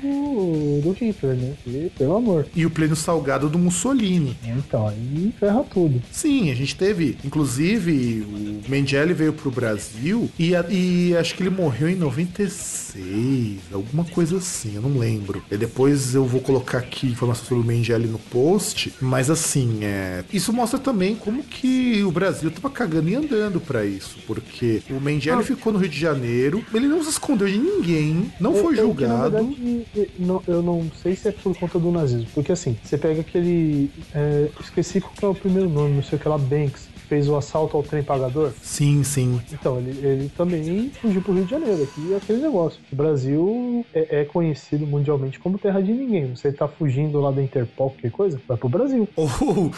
Speaker 2: do, do Hitler, né? E, pelo amor.
Speaker 1: E o pleno salgado do Mussolini.
Speaker 2: Então, aí ferra tudo.
Speaker 1: Sim, a gente teve, inclusive, o Mengele veio pro Brasil e, e acho que ele morreu em 96, alguma coisa assim, eu não lembro. E depois eu vou colocar aqui informação sobre o Mengele no post, mas assim, é, isso mostra também como que o Brasil tava cagando e andando pra isso, porque o Mengele
Speaker 2: Ah.
Speaker 1: ficou no Rio de Janeiro, ele não se escondeu de ninguém, não
Speaker 2: É-
Speaker 1: foi julgado.
Speaker 2: na verdade, eu não, eu não sei se é por conta do nazismo. Porque assim, você pega aquele. é, esqueci qual é o primeiro nome, não sei o que lá, Banks, fez o assalto ao trem pagador.
Speaker 1: Sim, sim.
Speaker 2: Então, ele, ele também fugiu pro Rio de Janeiro. Aqui é aquele negócio. O Brasil é, é conhecido mundialmente como terra de ninguém. Você tá fugindo lá da Interpol, qualquer coisa, vai pro Brasil.
Speaker 1: Ou,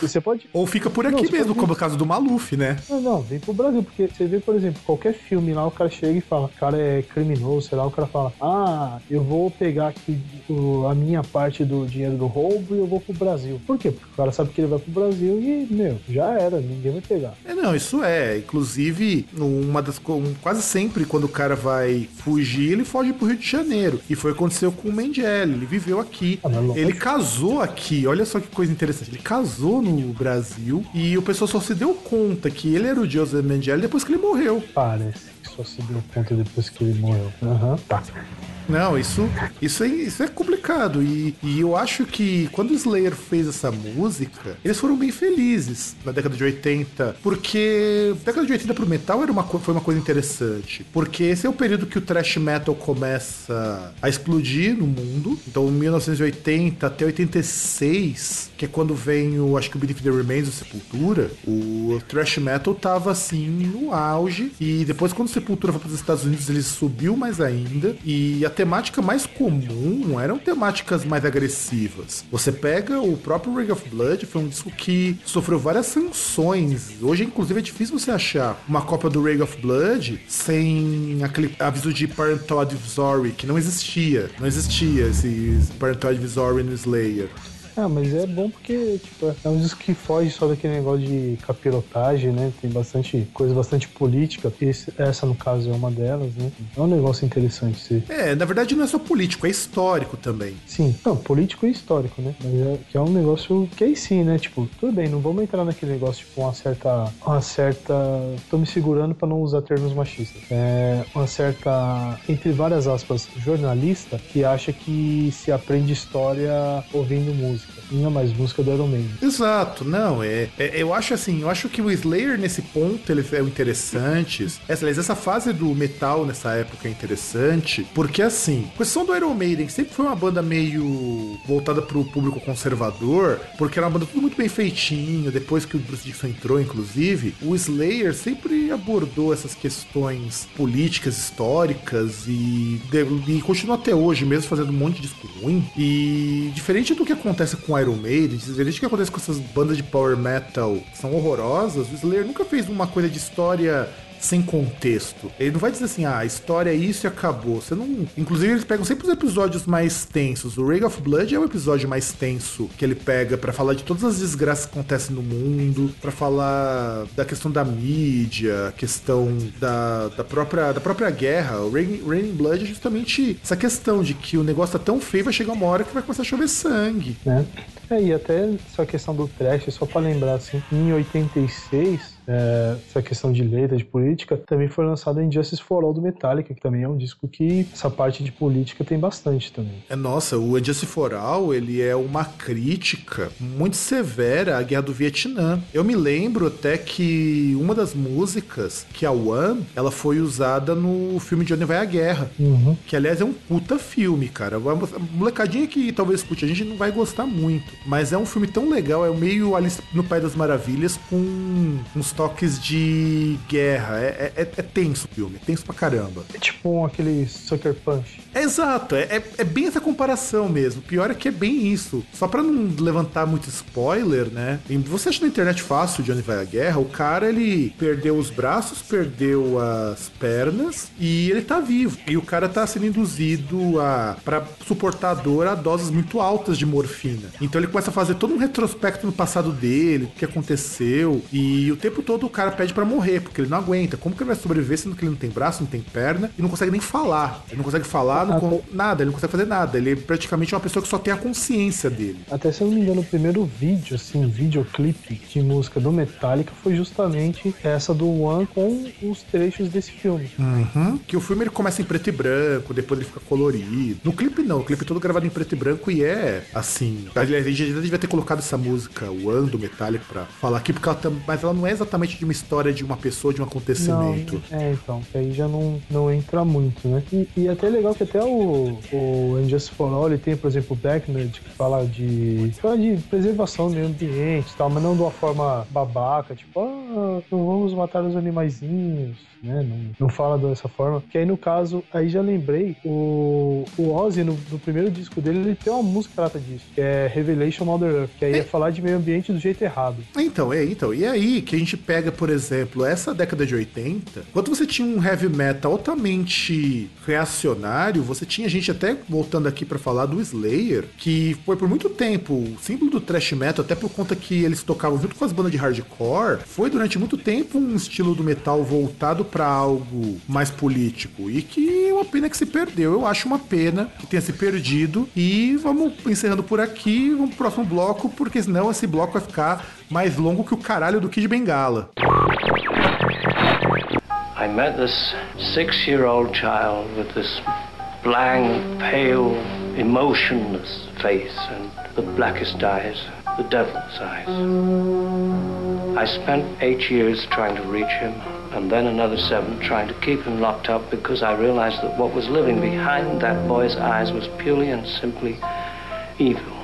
Speaker 2: E você pode.
Speaker 1: ou fica por
Speaker 2: Não,
Speaker 1: aqui
Speaker 2: você
Speaker 1: mesmo, como o caso do Maluf, né?
Speaker 2: Não, não, vem pro Brasil, porque você vê, por exemplo, qualquer filme lá, o cara chega e fala, o cara é criminoso, sei lá, o cara fala, ah, eu vou pegar aqui o- a minha parte do dinheiro do roubo e eu vou pro Brasil. Por quê? Porque o cara sabe que ele vai pro Brasil e, meu, já era, ninguém vai pegar.
Speaker 1: É, não, isso é. Inclusive, uma das quase sempre quando o cara vai fugir, ele foge pro Rio de Janeiro. E foi o que aconteceu com o Mengele. Ele viveu aqui.
Speaker 2: Ah, lógico.
Speaker 1: Ele casou aqui. Olha só que coisa interessante. Ele casou no Brasil e o pessoal só se deu conta que ele era o Joseph Mengele depois que ele morreu.
Speaker 2: Parece que só se deu conta depois que ele morreu. Aham, tá.
Speaker 1: Não, isso, isso, é, isso é complicado. E, e eu acho que quando o Slayer fez essa música, eles foram bem felizes na década de 80. Porque a década de 80 pro metal era uma, foi uma coisa interessante. Porque esse é o período que o thrash metal começa a explodir no mundo. Então, 1980 até 86, que é quando vem o, acho que o Beneath the Remains do Sepultura, o thrash metal tava assim no auge. E depois, quando o Sepultura foi para os Estados Unidos, ele subiu mais ainda. E a temática mais comum eram temáticas mais agressivas. Você pega o próprio Ring of Blood, foi um disco que sofreu várias sanções. Hoje, inclusive, é difícil você achar uma cópia do Ring of Blood sem aquele aviso de Parental Advisory, que não existia. Não existia esse Parental Advisory no Slayer.
Speaker 2: Ah, mas é bom porque, tipo, é um disco que foge só daquele negócio de capirotagem, né? Tem bastante coisa, bastante política. Esse- essa, no caso, é uma delas, né? É um negócio interessante. Sim,
Speaker 1: É, na verdade não é só político, é histórico também.
Speaker 2: sim. não, político e histórico, né? Mas é, que é um negócio que aí sim, né? Tipo, tudo bem, não vamos entrar naquele negócio, tipo, uma certa. Uma certa. Tô me segurando pra não usar termos machistas. É uma certa, entre várias aspas, jornalista que acha que se aprende história ouvindo música. Não, mas música do Iron Maiden.
Speaker 1: Exato, não, é, é- Eu acho assim, eu acho que o Slayer nesse ponto ele é interessante. Essa, essa fase do metal nessa época é interessante, porque assim, a questão do Iron Maiden sempre foi uma banda meio voltada pro público conservador, porque era uma banda tudo muito bem feitinho, depois que o Bruce Dixon entrou, inclusive, o Slayer sempre abordou essas questões políticas, históricas e, de- e continua até hoje mesmo fazendo um monte de disco ruim. E diferente do que acontece com Iron Maiden, do que acontece com essas bandas de power metal? Que são horrorosas, o Slayer nunca fez uma coisa de história sem contexto. Ele não vai dizer assim, ah, a história é isso e acabou. Você não. Inclusive, eles pegam sempre os episódios mais tensos. O Ray of Blood é o episódio mais tenso que ele pega pra falar de todas as desgraças que acontecem no mundo, pra falar da questão da mídia, questão da, da, própria, da própria guerra. O Rain, Raining Blood é justamente essa questão de que o negócio tá tão feio, vai chegar uma hora que vai começar a chover sangue.
Speaker 2: né? É, e até essa questão do trash, só para lembrar, assim, em 86, é, essa questão de letra, de política, também foi lançado em Justice for All do Metallica, que também é um disco que essa parte de política tem bastante também.
Speaker 1: É, nossa, o Justice for All, ele é uma crítica muito severa à Guerra do Vietnã. Eu me lembro até que uma das músicas, que é a One, ela foi usada no filme de Onde Vai a Guerra,
Speaker 2: uhum.
Speaker 1: que aliás é um puta filme, cara. A molecadinha que talvez escute a gente não vai gostar muito, mas é um filme tão legal, é meio Alice no Pai das Maravilhas com uns toques de guerra. É, é, é tenso o filme, é tenso pra caramba.
Speaker 2: É tipo aquele Sucker Punch.
Speaker 1: É exato, é, é, é, bem essa comparação mesmo. O pior é que é bem isso. Só pra não levantar muito spoiler, né? Você acha na internet fácil de onde vai a guerra? O cara, ele perdeu os braços, perdeu as pernas e ele tá vivo. E o cara tá sendo induzido a para suportar a dor a doses muito altas de morfina. Então ele começa a fazer todo um retrospecto no passado dele, o que aconteceu. E o tempo todo o cara pede para morrer, porque ele não aguenta. Como que ele vai sobreviver sendo que ele não tem braço, não tem perna e não consegue nem falar? Ele não consegue falar, não con... nada, ele não consegue fazer nada. Ele é praticamente uma pessoa que só tem a consciência dele.
Speaker 2: Até se eu não me engano, o primeiro vídeo, assim, videoclipe de música do Metallica foi justamente essa do One com os trechos desse filme.
Speaker 1: Uhum. Que o filme ele começa em preto e branco, depois ele fica colorido. No clipe não, o clipe é todo gravado em preto e branco e é assim. A gente já devia ter colocado essa música, One do Metallica, pra falar aqui, porque ela mas ela não é exatamente de uma história de uma pessoa, de um acontecimento.
Speaker 2: Não, é, então, aí já não, não entra muito, né? E, e até é legal que até o, o Unjust for All, ele tem, por exemplo, o Becknerd, que fala de, fala de preservação do meio ambiente e tal, mas não de uma forma babaca, tipo, ah, não vamos matar os animaizinhos, né? Não, não fala dessa forma. Que aí, no caso, aí já lembrei, o, o Ozzy, no, no primeiro disco dele, ele tem uma música que trata disso, que é Revelation Mother Earth, que aí é, é falar de meio ambiente do jeito errado.
Speaker 1: Então, é, então. E aí que a gente pega, por exemplo, essa década de 80, quando você tinha um heavy metal altamente reacionário, você tinha gente até voltando aqui para falar do Slayer, que foi por muito tempo o símbolo do thrash metal, até por conta que eles tocavam junto com as bandas de hardcore, foi durante muito tempo um estilo do metal voltado para algo mais político. E que é uma pena que se perdeu. Eu acho uma pena que tenha se perdido. E vamos encerrando por aqui, vamos pro próximo bloco, porque senão esse bloco vai ficar mais longo que o caralho do Kid Bengala.
Speaker 3: I met this six-year-old child with this blank, pale, emotionless face and the blackest eyes, the devil's eyes. I spent eight years trying to reach him, and then another seven trying to keep him locked up because I realized that what was living behind that boy's eyes was purely and simply evil.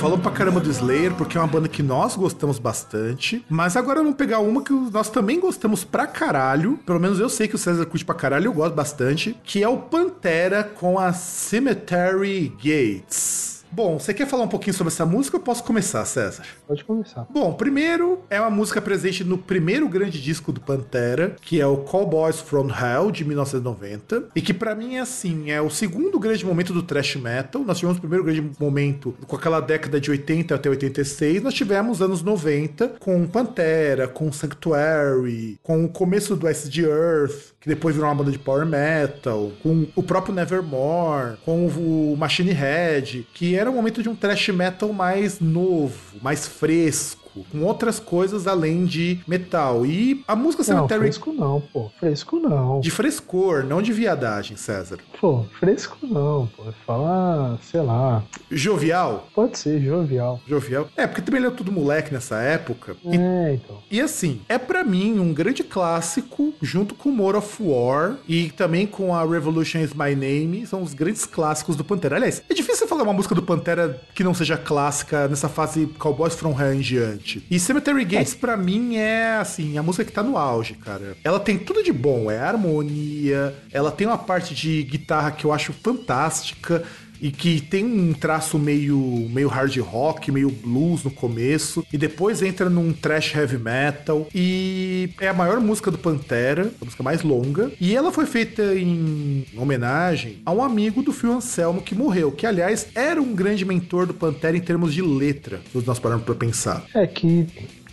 Speaker 1: Falamos pra caramba do Slayer, porque é uma banda que nós gostamos bastante. Mas agora vamos pegar uma que nós também gostamos pra caralho. Pelo menos eu sei que o César curte pra caralho, eu gosto bastante. Que é o Pantera com a Cemetery Gates. Bom, você quer falar um pouquinho sobre essa música ou posso começar, César?
Speaker 2: Pode começar.
Speaker 1: Bom, primeiro é uma música presente no primeiro grande disco do Pantera, que é o Cowboys from Hell de 1990, e que para mim é assim, é o segundo grande momento do thrash metal. Nós tivemos o primeiro grande momento com aquela década de 80 até 86, nós tivemos anos 90 com Pantera, com Sanctuary, com o começo do Acid Earth, que depois virou uma banda de power metal, com o próprio Nevermore, com o Machine Head, que era um momento de um thrash metal mais novo, mais fresco com outras coisas além de metal. E a música Cemetery.
Speaker 2: Não, fresco não, pô. Fresco não.
Speaker 1: De frescor, não de viadagem, César.
Speaker 2: Pô, fresco não, pô. Fala, sei lá.
Speaker 1: Jovial?
Speaker 2: Pode ser, jovial.
Speaker 1: Jovial. É, porque também ele é tudo moleque nessa época.
Speaker 2: É, e, então.
Speaker 1: E assim, é para mim um grande clássico, junto com More of War e também com a Revolution is My Name, são os grandes clássicos do Pantera. Aliás, é difícil falar uma música do Pantera que não seja clássica nessa fase Cowboys from Hell em diante. E Cemetery Gates, é. para mim, é assim, a música que tá no auge, cara. Ela tem tudo de bom, é harmonia, ela tem uma parte de guitarra que eu acho fantástica. E que tem um traço meio, meio hard rock, meio blues no começo, e depois entra num trash heavy metal, e é a maior música do Pantera, a música mais longa, e ela foi feita em homenagem a um amigo do Phil Anselmo que morreu, que aliás era um grande mentor do Pantera em termos de letra, se nós pararmos pra pensar.
Speaker 2: É que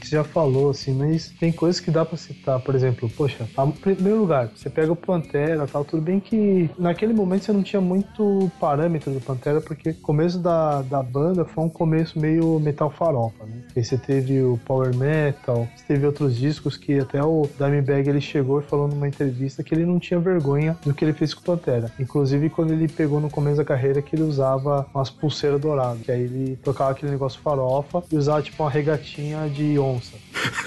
Speaker 2: que já falou, assim, mas tem coisas que dá para citar. Por exemplo, poxa, em primeiro lugar, você pega o Pantera tal, tudo bem que naquele momento você não tinha muito parâmetro do Pantera, porque o começo da, da banda foi um começo meio metal farofa, né? Você teve o Power Metal, você teve outros discos que até o Dimebag ele chegou e falou numa entrevista que ele não tinha vergonha do que ele fez com o Pantera. Inclusive quando ele pegou no começo da carreira que ele usava umas pulseiras douradas, que aí ele tocava aquele negócio farofa e usava tipo uma regatinha de onça.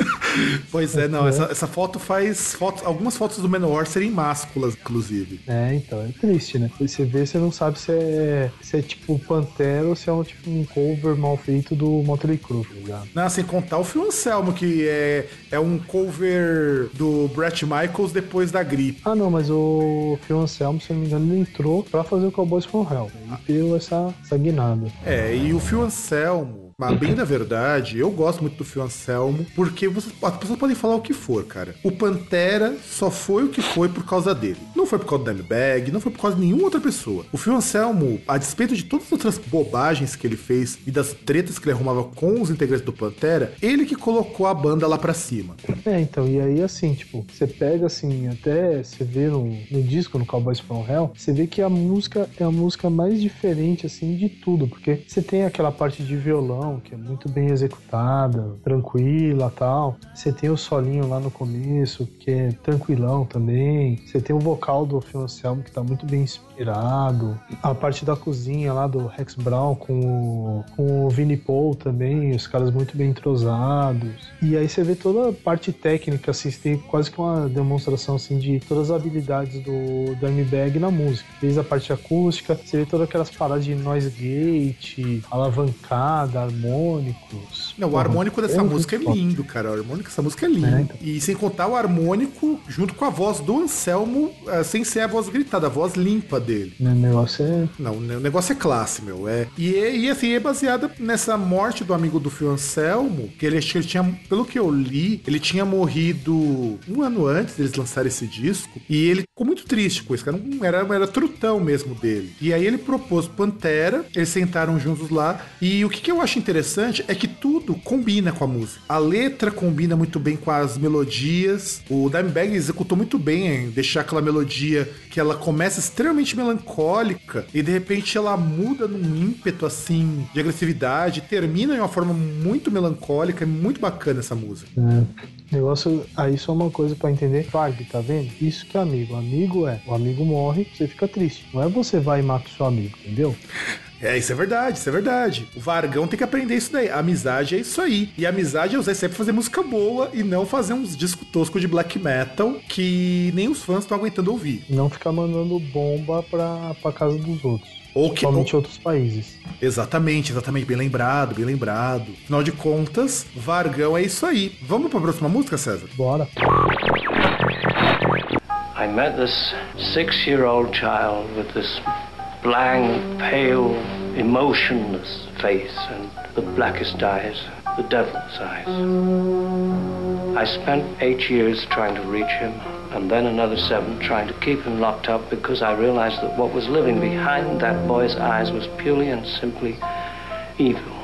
Speaker 1: pois é, não, essa, essa foto faz fotos, algumas fotos do Menor serem másculas, inclusive.
Speaker 2: É, então, é triste, né? Você vê, você não sabe se é, se é tipo Pantera ou se é um tipo um cover mal feito do Motley Crue, tá ligado?
Speaker 1: Não, sem contar o Phil Anselmo, que é, é um cover do Brett Michaels depois da gripe.
Speaker 2: Ah, não, mas o Phil Anselmo, se não me engano, ele entrou pra fazer o Cowboys from Hell. Ele deu essa, essa guinada.
Speaker 1: É, e o Phil Anselmo, mas bem da verdade, eu gosto muito do Phil Anselmo, porque você, as pessoas podem falar o que for, cara. O Pantera só foi o que foi por causa dele. Não foi por causa do Dimebag, não foi por causa de nenhuma outra pessoa. O Phil Anselmo, a despeito de todas as outras bobagens que ele fez e das tretas que ele arrumava com os integrantes do Pantera, ele que colocou a banda lá pra cima.
Speaker 2: É, então, e aí assim, tipo, você pega assim, até você vê no, no disco, no Cowboys From Hell, você vê que a música é a música mais diferente, assim, de tudo, porque você tem aquela parte de violão, que é muito bem executada, tranquila tal. Você tem o solinho lá no começo, que é tranquilão também. Você tem o vocal do Phil Anselmo, que tá muito bem inspirado. A parte da cozinha lá do Rex Brown com o, com o Vinnie Paul também, os caras muito bem entrosados. E aí você vê toda a parte técnica, assim, tem quase que uma demonstração assim, de todas as habilidades do, do M-Bag na música. Desde a parte acústica, você vê todas aquelas paradas de noise gate, alavancada, harmônicos.
Speaker 1: Não, o harmônico dessa é música é lindo, cara. O harmônico dessa música é lindo. É, então. E sem contar o harmônico junto com a voz do Anselmo, uh, sem ser a voz gritada, a voz limpa dele.
Speaker 2: O negócio é.
Speaker 1: Não, o negócio é classe, meu. É. E, e assim, é baseada nessa morte do amigo do Fio Anselmo, que ele, ele tinha, pelo que eu li, ele tinha morrido um ano antes deles lançarem esse disco. E ele ficou muito triste com isso, cara. Era, era trutão mesmo dele. E aí ele propôs Pantera, eles sentaram juntos lá. E o que, que eu acho interessante interessante é que tudo combina com a música. A letra combina muito bem com as melodias. O Dimebag executou muito bem em deixar aquela melodia que ela começa extremamente melancólica e de repente ela muda num ímpeto assim de agressividade, termina de uma forma muito melancólica, é muito bacana essa música.
Speaker 2: É. Negócio, aí só uma coisa para entender. Fag, tá vendo? Isso que é amigo. Amigo é, o amigo morre, você fica triste. Não é você vai e mata o seu amigo, entendeu?
Speaker 1: É, isso é verdade, isso é verdade. O Vargão tem que aprender isso daí. A amizade é isso aí. E a amizade é usar sempre fazer música boa e não fazer uns discos toscos de black metal que nem os fãs estão aguentando ouvir.
Speaker 2: Não ficar mandando bomba pra, pra casa dos outros.
Speaker 1: Ou que,
Speaker 2: Somente ou... outros países.
Speaker 1: Exatamente, exatamente. Bem lembrado, bem lembrado. Afinal de contas, Vargão é isso aí. Vamos pra próxima música, César?
Speaker 2: Bora.
Speaker 3: I met this six-year-old child with this blank, pale, emotionless face and the blackest eyes, the devil's eyes. I spent eight years trying to reach him, and then another seven trying to keep him locked up because I realized that what was living behind that boy's eyes was purely and simply evil.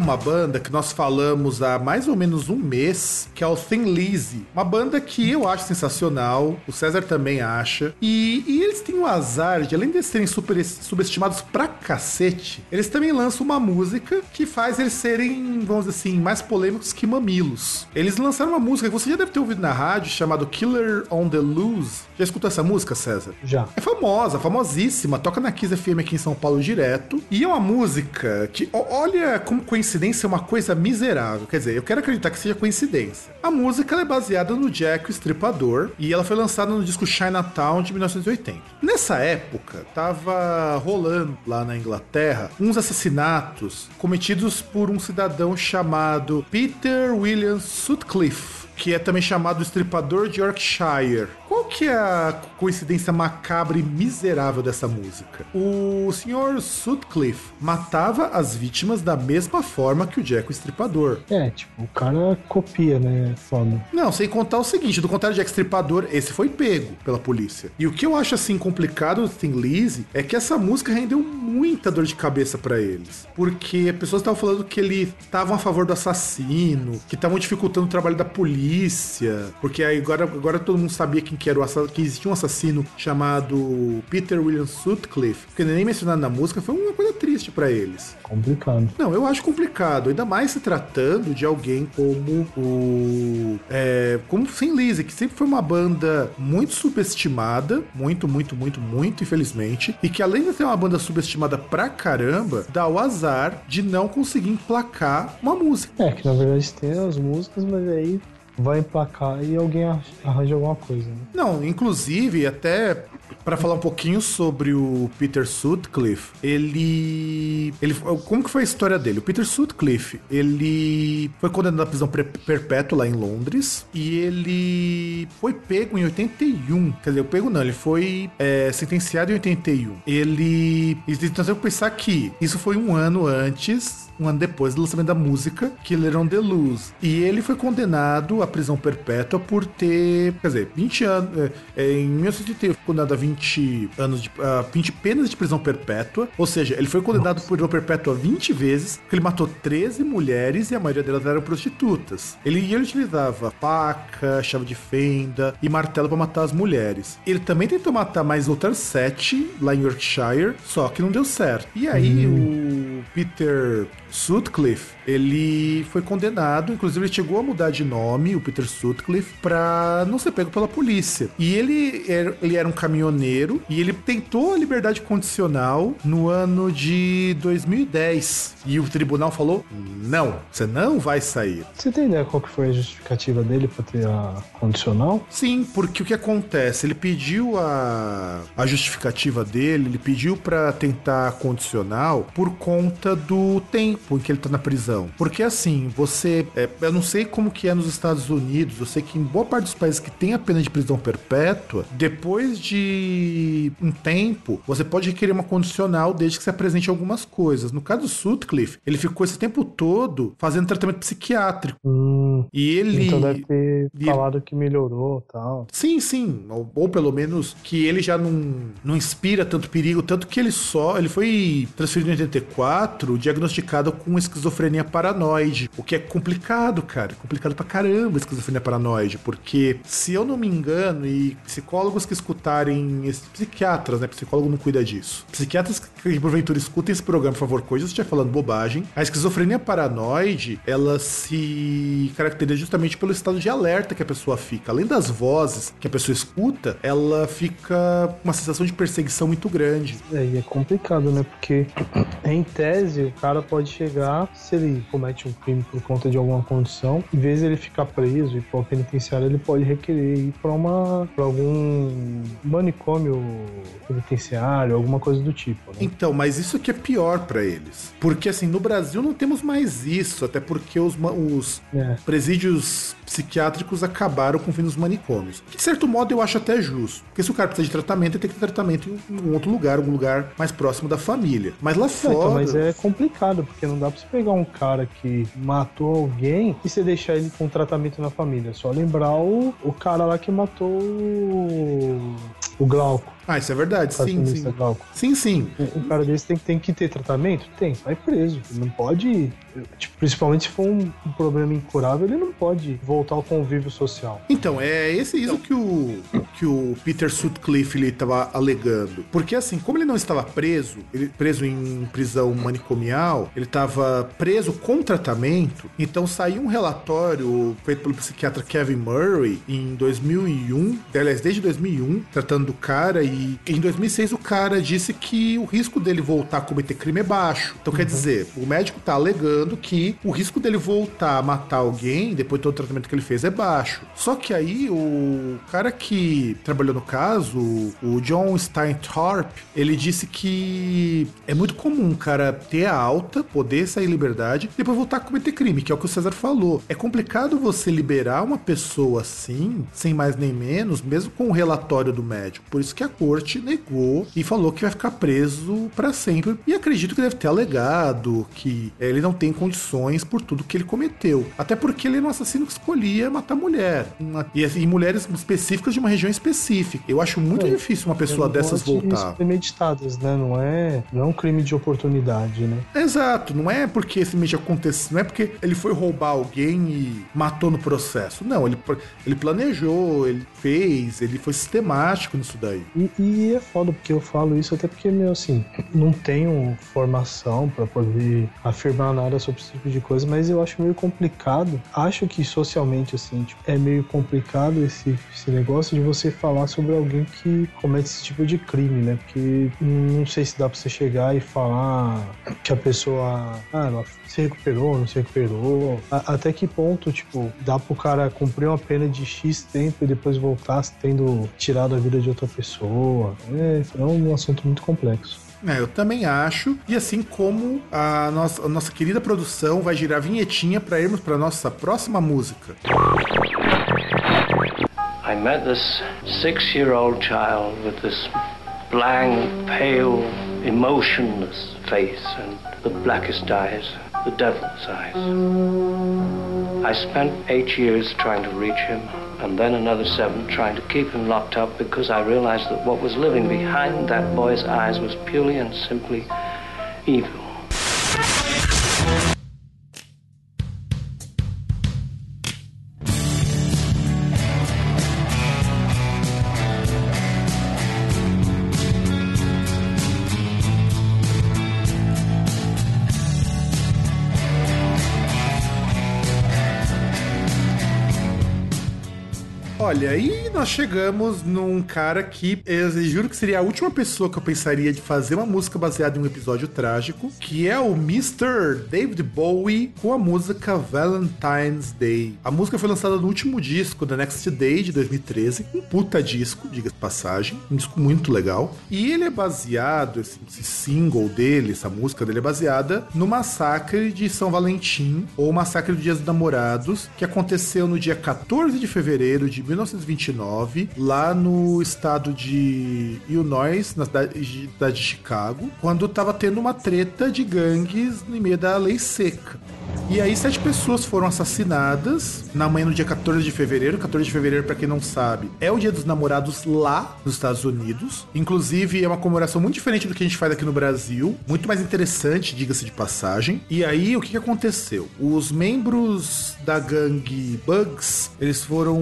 Speaker 1: Para uma banda que nós falamos há mais ou menos um mês, que é o Thin Lizzy. Uma banda que eu acho sensacional, o César também acha. E, e eles têm o azar de, além de serem super, subestimados pra cacete, eles também lançam uma música que faz eles serem, vamos dizer assim, mais polêmicos que mamilos. Eles lançaram uma música que você já deve ter ouvido na rádio, chamado Killer on the Loose. Já escutou essa música, César?
Speaker 2: Já.
Speaker 1: É famosa, famosíssima, toca na Kiss FM aqui em São Paulo direto. E é uma música que, olha como coincidência uma coisa miserável. Quer dizer, eu quero acreditar que seja coincidência. A música é baseada no Jack o Estripador e ela foi lançada no disco Chinatown de 1980. Nessa época, tava rolando lá na Inglaterra uns assassinatos cometidos por um cidadão chamado Peter William Sutcliffe que é também chamado Estripador de Yorkshire. Qual que é a coincidência macabra e miserável dessa música? O Sr. Sutcliffe matava as vítimas da mesma forma que o Jack o Estripador.
Speaker 2: É, tipo, o cara copia, né? Foda.
Speaker 1: Não, sem contar o seguinte, do contrário do Jack Estripador, esse foi pego pela polícia. E o que eu acho assim complicado do Thin Lizzy é que essa música rendeu muita dor de cabeça para eles. Porque pessoas estavam falando que ele estavam a favor do assassino, que estavam dificultando o trabalho da polícia porque aí agora, agora todo mundo sabia quem que era o que existia um assassino chamado Peter William Sutcliffe, que nem mencionado na música, foi uma coisa triste para eles.
Speaker 2: Complicado.
Speaker 1: Não, eu acho complicado, ainda mais se tratando de alguém como o. É, como Sem Lizzy, que sempre foi uma banda muito subestimada, muito, muito, muito, muito, infelizmente, e que além de ser uma banda subestimada pra caramba, dá o azar de não conseguir emplacar uma música.
Speaker 2: É, que na verdade tem as músicas, mas aí vai emplacar e alguém arranja alguma coisa. Né?
Speaker 1: Não, inclusive, até para falar um pouquinho sobre o Peter Sutcliffe, ele, ele. Como que foi a história dele? O Peter Sutcliffe, ele foi condenado à prisão perpétua lá em Londres e ele foi pego em 81. Quer dizer, pego não, ele foi é, sentenciado em 81. Ele. Então você pensar que isso foi um ano antes um ano depois do lançamento da música Killer on the Loose. E ele foi condenado à prisão perpétua por ter, quer dizer, 20 anos. É, é, em 1980 foi condenado a 20 anos de. Uh, 20 penas de prisão perpétua. Ou seja, ele foi condenado Nossa. por prisão perpétua 20 vezes, porque ele matou 13 mulheres e a maioria delas eram prostitutas. Ele, ele utilizava faca, chave de fenda e martelo para matar as mulheres. Ele também tentou matar mais outras sete lá em Yorkshire, só que não deu certo. E aí hum. o Peter Sutcliffe, ele foi condenado, inclusive ele chegou a mudar de nome, o Peter Sutcliffe, para não ser pego pela polícia. E ele era, ele era um caminhoneiro e ele tentou a liberdade condicional no ano de 2010. E o tribunal falou: não, você não vai sair.
Speaker 2: Você tem ideia qual que foi a justificativa dele para ter a condicional?
Speaker 1: Sim, porque o que acontece? Ele pediu a, a justificativa dele, ele pediu para tentar a condicional por conta do tempo tempo em que ele tá na prisão. Porque assim, você. É, eu não sei como que é nos Estados Unidos, eu sei que em boa parte dos países que tem a pena de prisão perpétua, depois de um tempo, você pode requerer uma condicional desde que se apresente algumas coisas. No caso do Sutcliffe, ele ficou esse tempo todo fazendo tratamento psiquiátrico.
Speaker 2: Hum,
Speaker 1: e ele.
Speaker 2: Então deve ter falado que melhorou tal.
Speaker 1: Sim, sim. Ou, ou, pelo menos que ele já não, não inspira tanto perigo, tanto que ele só. Ele foi transferido em 84, diagnosticado com esquizofrenia paranoide, o que é complicado, cara. Complicado pra caramba esquizofrenia paranoide, porque se eu não me engano, e psicólogos que escutarem, psiquiatras, né? Psicólogo não cuida disso. Psiquiatras que porventura escutem esse programa, por favor, coisas estiver falando bobagem. A esquizofrenia paranoide, ela se caracteriza justamente pelo estado de alerta que a pessoa fica. Além das vozes que a pessoa escuta, ela fica com uma sensação de perseguição muito grande.
Speaker 2: É, e é complicado, né? Porque em tese o cara pode chegar, se ele comete um crime por conta de alguma condição, em vez de ele ficar preso e para o penitenciário, ele pode requerer ir para uma para algum manicômio penitenciário, alguma coisa do tipo. Né?
Speaker 1: Então, mas isso que é pior para eles, porque assim no Brasil não temos mais isso, até porque os, os é. presídios psiquiátricos acabaram com o fim dos manicômios. Que, de certo modo, eu acho até justo. Porque se o cara precisa de tratamento, ele tem que ter tratamento em um outro lugar, um lugar mais próximo da família. Mas lá fora. Então,
Speaker 2: mas é complicado, porque não dá pra você pegar um cara que matou alguém e você deixar ele com tratamento na família. É só lembrar o, o cara lá que matou o, o Glauco.
Speaker 1: Ah, isso é verdade, sim, sim. Sim, sim.
Speaker 2: Um cara desse tem, tem que ter tratamento? Tem, vai preso. Não pode. Tipo, principalmente se for um, um, problema incurável, ele não pode voltar ao convívio social.
Speaker 1: Então, é esse isso que o, que o Peter Sutcliffe ele estava alegando. Porque assim, como ele não estava preso, ele preso em prisão manicomial, ele estava preso com tratamento, então saiu um relatório feito pelo psiquiatra Kevin Murray em 2001, aliás, desde 2001, tratando do cara e em 2006 o cara disse que o risco dele voltar a cometer crime é baixo. Então quer dizer, o médico tá alegando que o risco dele voltar a matar alguém depois de todo o tratamento que ele fez é baixo. Só que aí o cara que trabalhou no caso, o John Steinthorpe, ele disse que é muito comum um cara ter a alta, poder sair em liberdade, e depois voltar a cometer crime, que é o que o César falou. É complicado você liberar uma pessoa assim, sem mais nem menos, mesmo com o relatório do médico. Por isso que a corte negou e falou que vai ficar preso para sempre. E acredito que deve ter alegado que ele não tem condições por tudo que ele cometeu. Até porque ele era um assassino que escolhia matar mulher. E, e mulheres específicas de uma região específica. Eu acho muito é, difícil uma pessoa dessas voltar.
Speaker 2: Premeditadas, né? Não é, não é um crime de oportunidade, né?
Speaker 1: Exato. Não é porque esse simplesmente aconteceu. Não é porque ele foi roubar alguém e matou no processo. Não, ele, ele planejou, ele fez, ele foi sistemático nisso daí.
Speaker 2: E, e é foda, porque eu falo isso até porque, meu, assim, não tenho formação para poder afirmar nada sobre esse tipo de coisa, mas eu acho meio complicado. Acho que socialmente, assim, tipo, é meio complicado esse, esse negócio de você falar sobre alguém que comete esse tipo de crime, né? Porque não sei se dá pra você chegar e falar que a pessoa, ah, ela se recuperou, não se recuperou. A, até que ponto, tipo, dá pro cara cumprir uma pena de X tempo e depois voltar tendo tirado a vida de outra pessoa? É, é um assunto muito complexo.
Speaker 1: É, eu também acho. E assim como a nossa, a nossa querida produção vai girar vinhetinha para irmos para nossa próxima música.
Speaker 3: I met this six-year-old child with this blank, pale, emotionless face and the blackest eyes. The devil's eyes. I spent eight years trying to reach him, and then another seven trying to keep him locked up because I realized that what was living behind that boy's eyes was purely and simply evil.
Speaker 1: Olha, e nós chegamos num cara que eu juro que seria a última pessoa que eu pensaria de fazer uma música baseada em um episódio trágico, que é o Mr. David Bowie com a música Valentine's Day. A música foi lançada no último disco da Next Day de 2013, um puta disco, diga de passagem, um disco muito legal. E ele é baseado, esse, esse single dele, essa música dele é baseada no massacre de São Valentim, ou massacre do Dia dos Namorados, que aconteceu no dia 14 de fevereiro de 19 1929, lá no estado de Illinois, na cidade de Chicago, quando estava tendo uma treta de gangues no meio da lei seca. E aí, sete pessoas foram assassinadas na manhã do dia 14 de fevereiro. 14 de fevereiro, para quem não sabe, é o dia dos namorados lá nos Estados Unidos. Inclusive, é uma comemoração muito diferente do que a gente faz aqui no Brasil. Muito mais interessante, diga-se de passagem. E aí, o que, aconteceu? Os membros da gangue Bugs, eles foram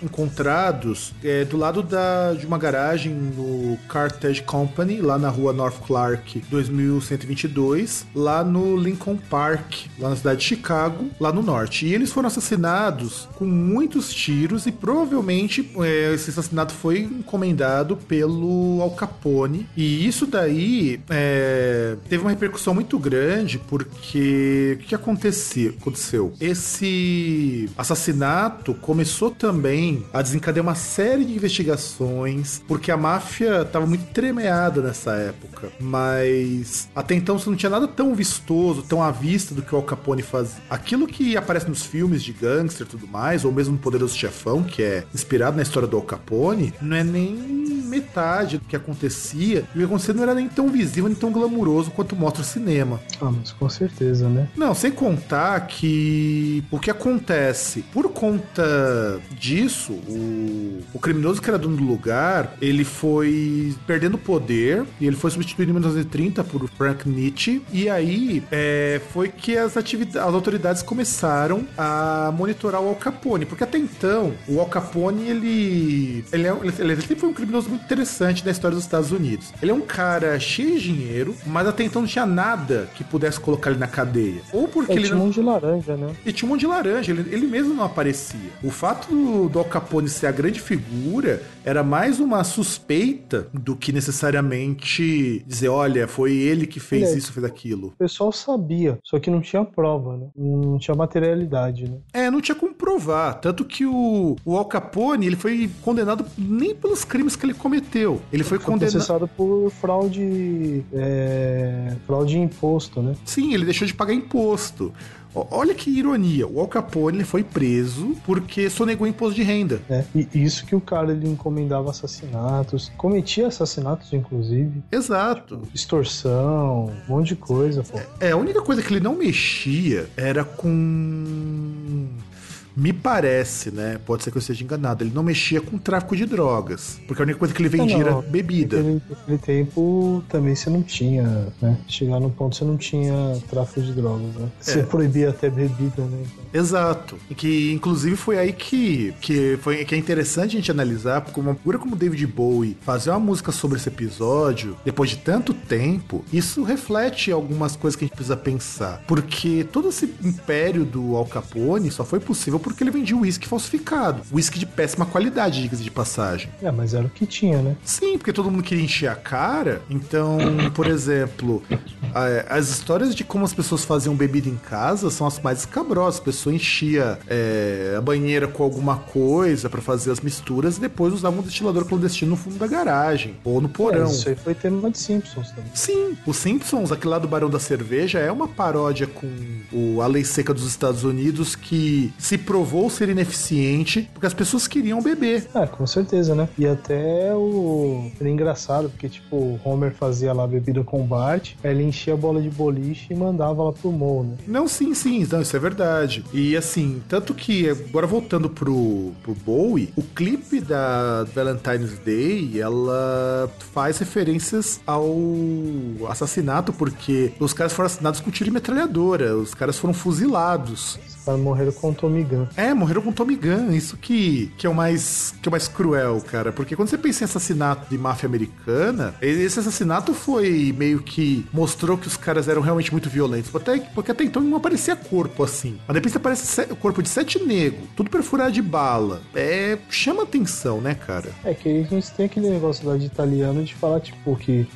Speaker 1: encontrados é, do lado da, de uma garagem no Carthage Company, lá na rua North Clark 2122, lá no Lincoln Park, lá na cidade de Chicago, lá no norte. E eles foram assassinados com muitos tiros e provavelmente é, esse assassinato foi encomendado pelo Al Capone. E isso daí é, teve uma repercussão muito grande porque o que aconteceu? aconteceu? Esse assassinato começou também a desencadear uma série de investigações porque a máfia estava muito tremeada nessa época. Mas até então você não tinha nada tão vistoso, tão à vista do que o Al Capone fazia. Aquilo que aparece nos filmes de gangster e tudo mais, ou mesmo no Poderoso Chefão, que é inspirado na história do Al Capone, não é nem metade do que acontecia. E o que acontecia não era nem tão visível, nem tão glamuroso quanto mostra o cinema.
Speaker 2: Ah, mas com certeza, né?
Speaker 1: Não, sem contar que o que acontece, por conta disso, o, o criminoso que era dono do lugar, ele foi perdendo poder e ele foi substituído em 1930 por Frank Nietzsche. E aí é, foi que as, as autoridades começaram a monitorar o Al Capone, porque até então o Al Capone ele, ele, é, ele, ele sempre foi um criminoso muito interessante da história dos Estados Unidos. Ele é um cara cheio de dinheiro, mas até então não tinha nada que pudesse colocar ele na cadeia. Ou porque
Speaker 2: É,
Speaker 1: ele
Speaker 2: tinha
Speaker 1: não...
Speaker 2: um de laranja, né?
Speaker 1: E tinha um monte de laranja, ele, ele mesmo não aparecia. O fato do, do Al Capone ser a grande figura era mais uma suspeita do que necessariamente dizer, olha, foi ele que fez
Speaker 2: É.
Speaker 1: isso, fez aquilo.
Speaker 2: O pessoal sabia, só que não tinha prova, né? Não tinha materialidade, né?
Speaker 1: É, não tinha como provar. Tanto que o, o Al Capone, ele foi condenado nem pelos crimes que ele cometeu. Ele foi,
Speaker 2: Foi
Speaker 1: condenado...
Speaker 2: processado por fraude, é, fraude de imposto, né?
Speaker 1: Sim, ele deixou de pagar imposto. Olha que ironia, o Al Capone foi preso porque sonegou imposto de renda.
Speaker 2: É, e isso que o cara ele encomendava assassinatos, cometia assassinatos, inclusive,
Speaker 1: Exato.
Speaker 2: extorsão, um monte de coisa, pô.
Speaker 1: É, a única coisa que ele não mexia era com. Me parece, né? Pode ser que eu esteja enganado. Ele não mexia com tráfico de drogas. Porque a única coisa que ele vendia
Speaker 2: Não,
Speaker 1: era
Speaker 2: não.
Speaker 1: bebida.
Speaker 2: Naquele, naquele tempo também você não tinha, né? Chegar no ponto você não tinha tráfico de drogas, né? Você
Speaker 1: É.
Speaker 2: proibia até bebida, né?
Speaker 1: Exato. E que, inclusive, foi aí que, que, foi, que é interessante a gente analisar, porque uma figura como David Bowie fazer uma música sobre esse episódio, depois de tanto tempo, isso reflete algumas coisas que a gente precisa pensar. Porque todo esse império do Al Capone só foi possível porque ele vendia uísque falsificado. Uísque de péssima qualidade, diga-se de passagem.
Speaker 2: É, mas era o que tinha, né?
Speaker 1: Sim, porque todo mundo queria encher a cara. Então, por exemplo, as histórias de como as pessoas faziam bebida em casa são as mais escabrosas. Pessoa enchia é, a banheira com alguma coisa pra fazer as misturas e depois usava um destilador clandestino no fundo da garagem ou no
Speaker 2: É,
Speaker 1: porão.
Speaker 2: isso aí foi tema de Simpsons também.
Speaker 1: Sim, os Simpsons, aquele lá do Barão da Cerveja, é uma paródia com o, a lei seca dos Estados Unidos que se provou ser ineficiente porque as pessoas queriam beber.
Speaker 2: É, com certeza, né? E até o. Era engraçado, porque, tipo, o Homer fazia lá a bebida com o Bart, aí ele enchia a bola de boliche e mandava lá pro Mo, né?
Speaker 1: Não, sim, sim, não, isso é verdade. E assim, tanto que, agora voltando pro, pro Bowie, o clipe da Valentine's Day, ela faz referências ao assassinato, porque os caras foram assassinados com tiro e metralhadora, os caras foram fuzilados.
Speaker 2: Os caras morreram com o Tommy Gun.
Speaker 1: É, morreram com Tommy Gun, isso que, que, é o mais, que é o mais cruel, cara. Porque quando você pensa em assassinato de máfia americana, esse assassinato foi meio que mostrou que os caras eram realmente muito violentos. Até, porque até então não aparecia corpo assim. Mas depois aparece o corpo de sete negros, tudo perfurado de bala. É. chama atenção, né, cara?
Speaker 2: É que gente tem aquele negócio lá de italiano de falar, tipo, que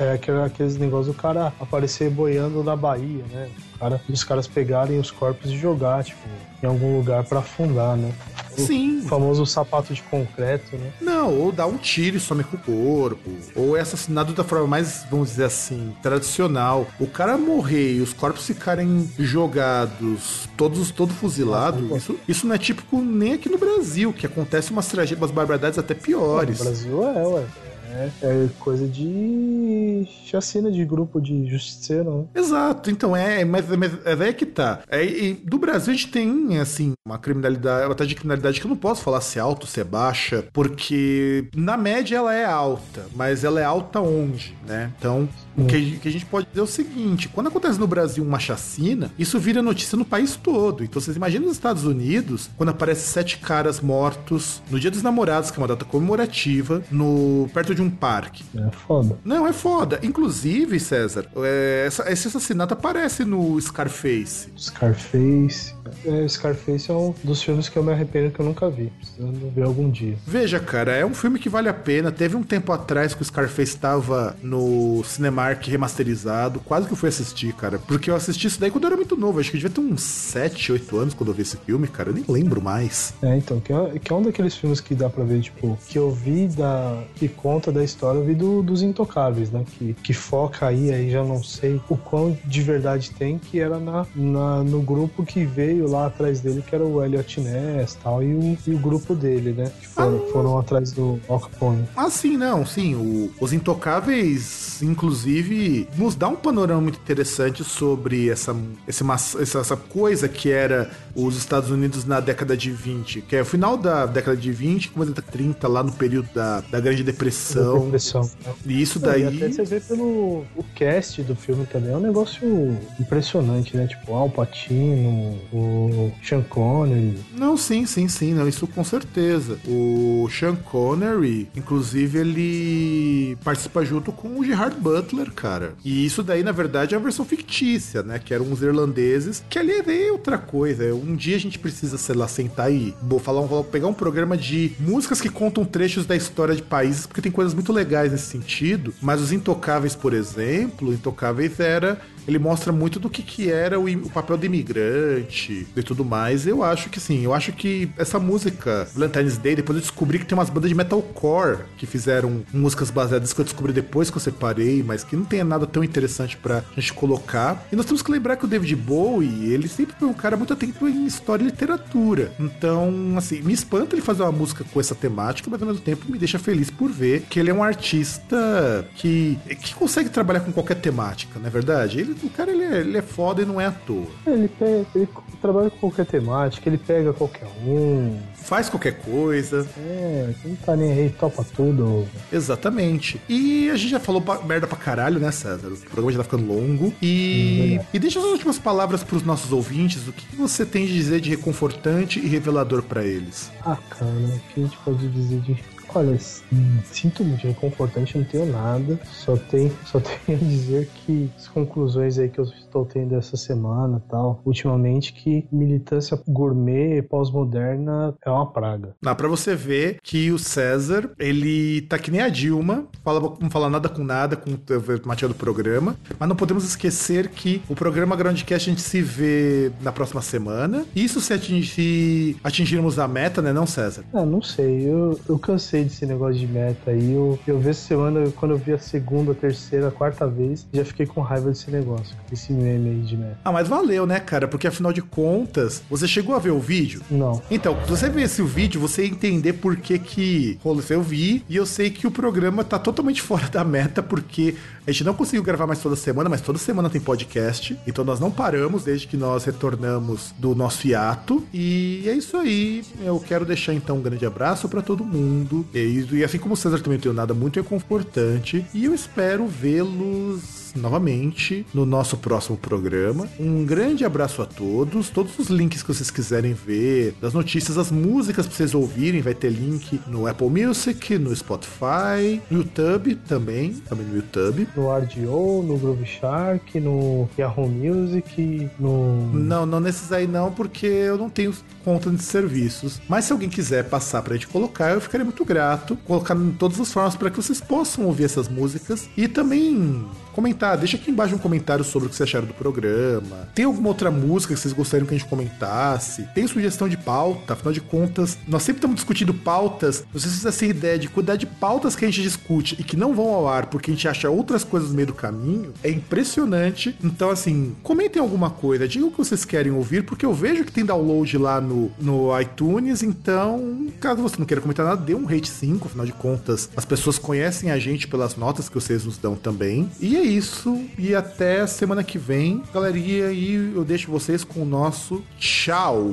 Speaker 2: é aquele- aqueles negócios do cara aparecer boiando na Bahia, né? O cara, os caras pegarem os corpos e jogar, tipo, em algum lugar pra afundar, né? O
Speaker 1: Sim.
Speaker 2: famoso sapato de concreto, né?
Speaker 1: Não, ou dá um tiro e some com o corpo. Ou é assassinado da forma mais, vamos dizer assim, tradicional. O cara morrer e os corpos ficarem jogados, todos todo fuzilados, isso, isso não é típico nem aqui no Brasil, que acontece umas tragédias, umas barbaridades até
Speaker 2: No
Speaker 1: piores.
Speaker 2: Brasil é, ué. É, é coisa de chacina de grupo de justiceiro, né?
Speaker 1: Exato, então é, mas, mas é que tá. É, e do Brasil a gente tem, assim, uma criminalidade, uma taxa de criminalidade que eu não posso falar se é alta ou se é baixa, porque na média ela é alta, mas ela é alta onde, né? Então, o que, que a gente pode dizer é o seguinte: quando acontece no Brasil uma chacina, isso vira notícia no país todo. Então vocês imaginam nos Estados Unidos, quando aparece sete caras mortos no Dia dos Namorados, que é uma data comemorativa, no perto de um parque.
Speaker 2: É foda.
Speaker 1: Não, é foda. Inclusive, César, é, essa- esse assassinato aparece no Scarface.
Speaker 2: Scarface. É, Scarface é um dos filmes que eu me arrependo que eu nunca vi. Precisando ver algum dia.
Speaker 1: Veja, cara, é um filme que vale a pena. Teve um tempo atrás que o Scarface estava no Cinemark remasterizado. Quase que eu fui assistir, cara. Porque eu assisti isso daí quando eu era muito novo. Acho que eu devia ter uns 7, 8 anos quando eu vi esse filme, cara. Eu nem lembro mais.
Speaker 2: É, então, que é, que é um daqueles filmes que dá pra ver, tipo, que eu vi da. que conta da história, eu vi do- dos Intocáveis, né? Que, que foca aí, aí já não sei o quão de verdade tem, que era na, na- no grupo que veio lá atrás dele, que era o Elliot Ness tal, e o, e o grupo dele, né? Que foram, foram atrás do Al Capone.
Speaker 1: Ah, sim, não, sim. o- os Intocáveis, inclusive, inclusive, nos dá um panorama muito interessante sobre essa, essa, essa coisa que era os Estados Unidos na década de 20, que é o final da década de 20, começo da 30, lá no período da, da Grande Depressão. Da depressão. Né? E isso daí.
Speaker 2: E até você vê pelo o cast do filme também, é um negócio impressionante, né? Tipo, Al Pacino, o Sean Connery.
Speaker 1: Não, sim, sim, sim, não, isso com certeza. O Sean Connery, inclusive, ele participa junto com o Gerard Butler, cara. E isso daí, na verdade, é a versão fictícia, né? Que eram uns irlandeses, que ali é outra coisa. Um dia a gente precisa, sei lá, sentar e vou falar, vou pegar um programa de músicas que contam trechos da história de países, porque tem coisas muito legais nesse sentido. Mas os Intocáveis, por exemplo, Intocáveis era ele mostra muito do que, que era o, o, papel do imigrante e tudo mais. Eu acho que sim, eu acho que essa música, Valentine's Day, depois eu descobri que tem umas bandas de metalcore que fizeram músicas baseadas que eu descobri depois que eu separei, mas que não tem nada tão interessante pra gente colocar. E nós temos que lembrar que o David Bowie, ele sempre foi um cara muito atento em história e literatura. Então, assim, me espanta ele fazer uma música com essa temática, mas ao mesmo tempo me deixa feliz por ver que ele é um artista que, que consegue trabalhar com qualquer temática, não é verdade? Ele o cara ele é, ele é foda e não é à toa.
Speaker 2: Ele, pega, ele trabalha com qualquer temática, ele pega qualquer um.
Speaker 1: Faz qualquer coisa.
Speaker 2: É, não tá nem aí, topa tudo.
Speaker 1: Exatamente. E a gente já falou merda pra caralho, né, César? O programa já tá ficando longo. E, hum, e deixa as últimas palavras pros nossos ouvintes. O que você tem de dizer de reconfortante e revelador para eles?
Speaker 2: Ah, cara, o que a gente pode dizer de Olha, sinto muito reconfortante, não tenho nada. Só tenho, só tenho a dizer que as conclusões aí que eu estou tendo essa semana tal, ultimamente, que militância gourmet pós-moderna é uma praga.
Speaker 1: Dá pra você ver que o César, ele tá que nem a Dilma, fala, não fala nada com nada com o material do programa, mas não podemos esquecer que o programa Groundcast a gente se vê na próxima semana. Isso se atingir, atingirmos a meta, né, não, César?
Speaker 2: Ah, não sei. Eu, eu cansei cansei desse negócio de meta aí. Eu, eu vi essa semana, quando eu vi a segunda, a terceira, a quarta vez, já fiquei com raiva desse negócio, esse meme aí de meta.
Speaker 1: Ah, mas valeu, né, cara? Porque afinal de contas, você chegou a ver o vídeo?
Speaker 2: Não.
Speaker 1: Então, se você ver esse vídeo, você entender por que que rolou. Eu vi e eu sei que o programa tá totalmente fora da meta, porque a gente não conseguiu gravar mais toda semana, mas toda semana tem podcast. Então nós não paramos desde que nós retornamos do nosso hiato. E é isso aí. Eu quero deixar então um grande abraço para todo mundo. E, e assim como o César também tem nada muito reconfortante. E eu espero vê-los novamente no nosso próximo programa. Um grande abraço a todos. Todos os links que vocês quiserem ver, das notícias, as músicas pra vocês ouvirem, vai ter link no Apple Music, no Spotify, no YouTube também, também no YouTube.
Speaker 2: No RDO, no Groove Shark, no Yahoo Music, no.
Speaker 1: Não, não nesses aí não, porque eu não tenho conta de serviços. Mas se alguém quiser passar pra gente colocar, eu ficaria muito grato. Colocar em todas as formas para que vocês possam ouvir essas músicas e também comentar. Deixa aqui embaixo um comentário sobre o que vocês acharam do programa. Tem alguma outra música que vocês gostariam que a gente comentasse? Tem sugestão de pauta? Afinal de contas, nós sempre estamos discutindo pautas. Vocês essa ideia de quantidade de pautas que a gente discute e que não vão ao ar porque a gente acha outras coisas no meio do caminho, é impressionante. Então, assim, comentem alguma coisa, digam o que vocês querem ouvir, porque eu vejo que tem download lá no, no iTunes. Então, caso você não queira comentar nada, dê um rate 5, afinal de contas, as pessoas conhecem a gente pelas notas que vocês nos dão também. E é isso. E até semana que vem. Galeria, e eu deixo vocês com o nosso tchau.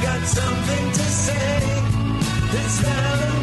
Speaker 1: Got something to say. This Valentine.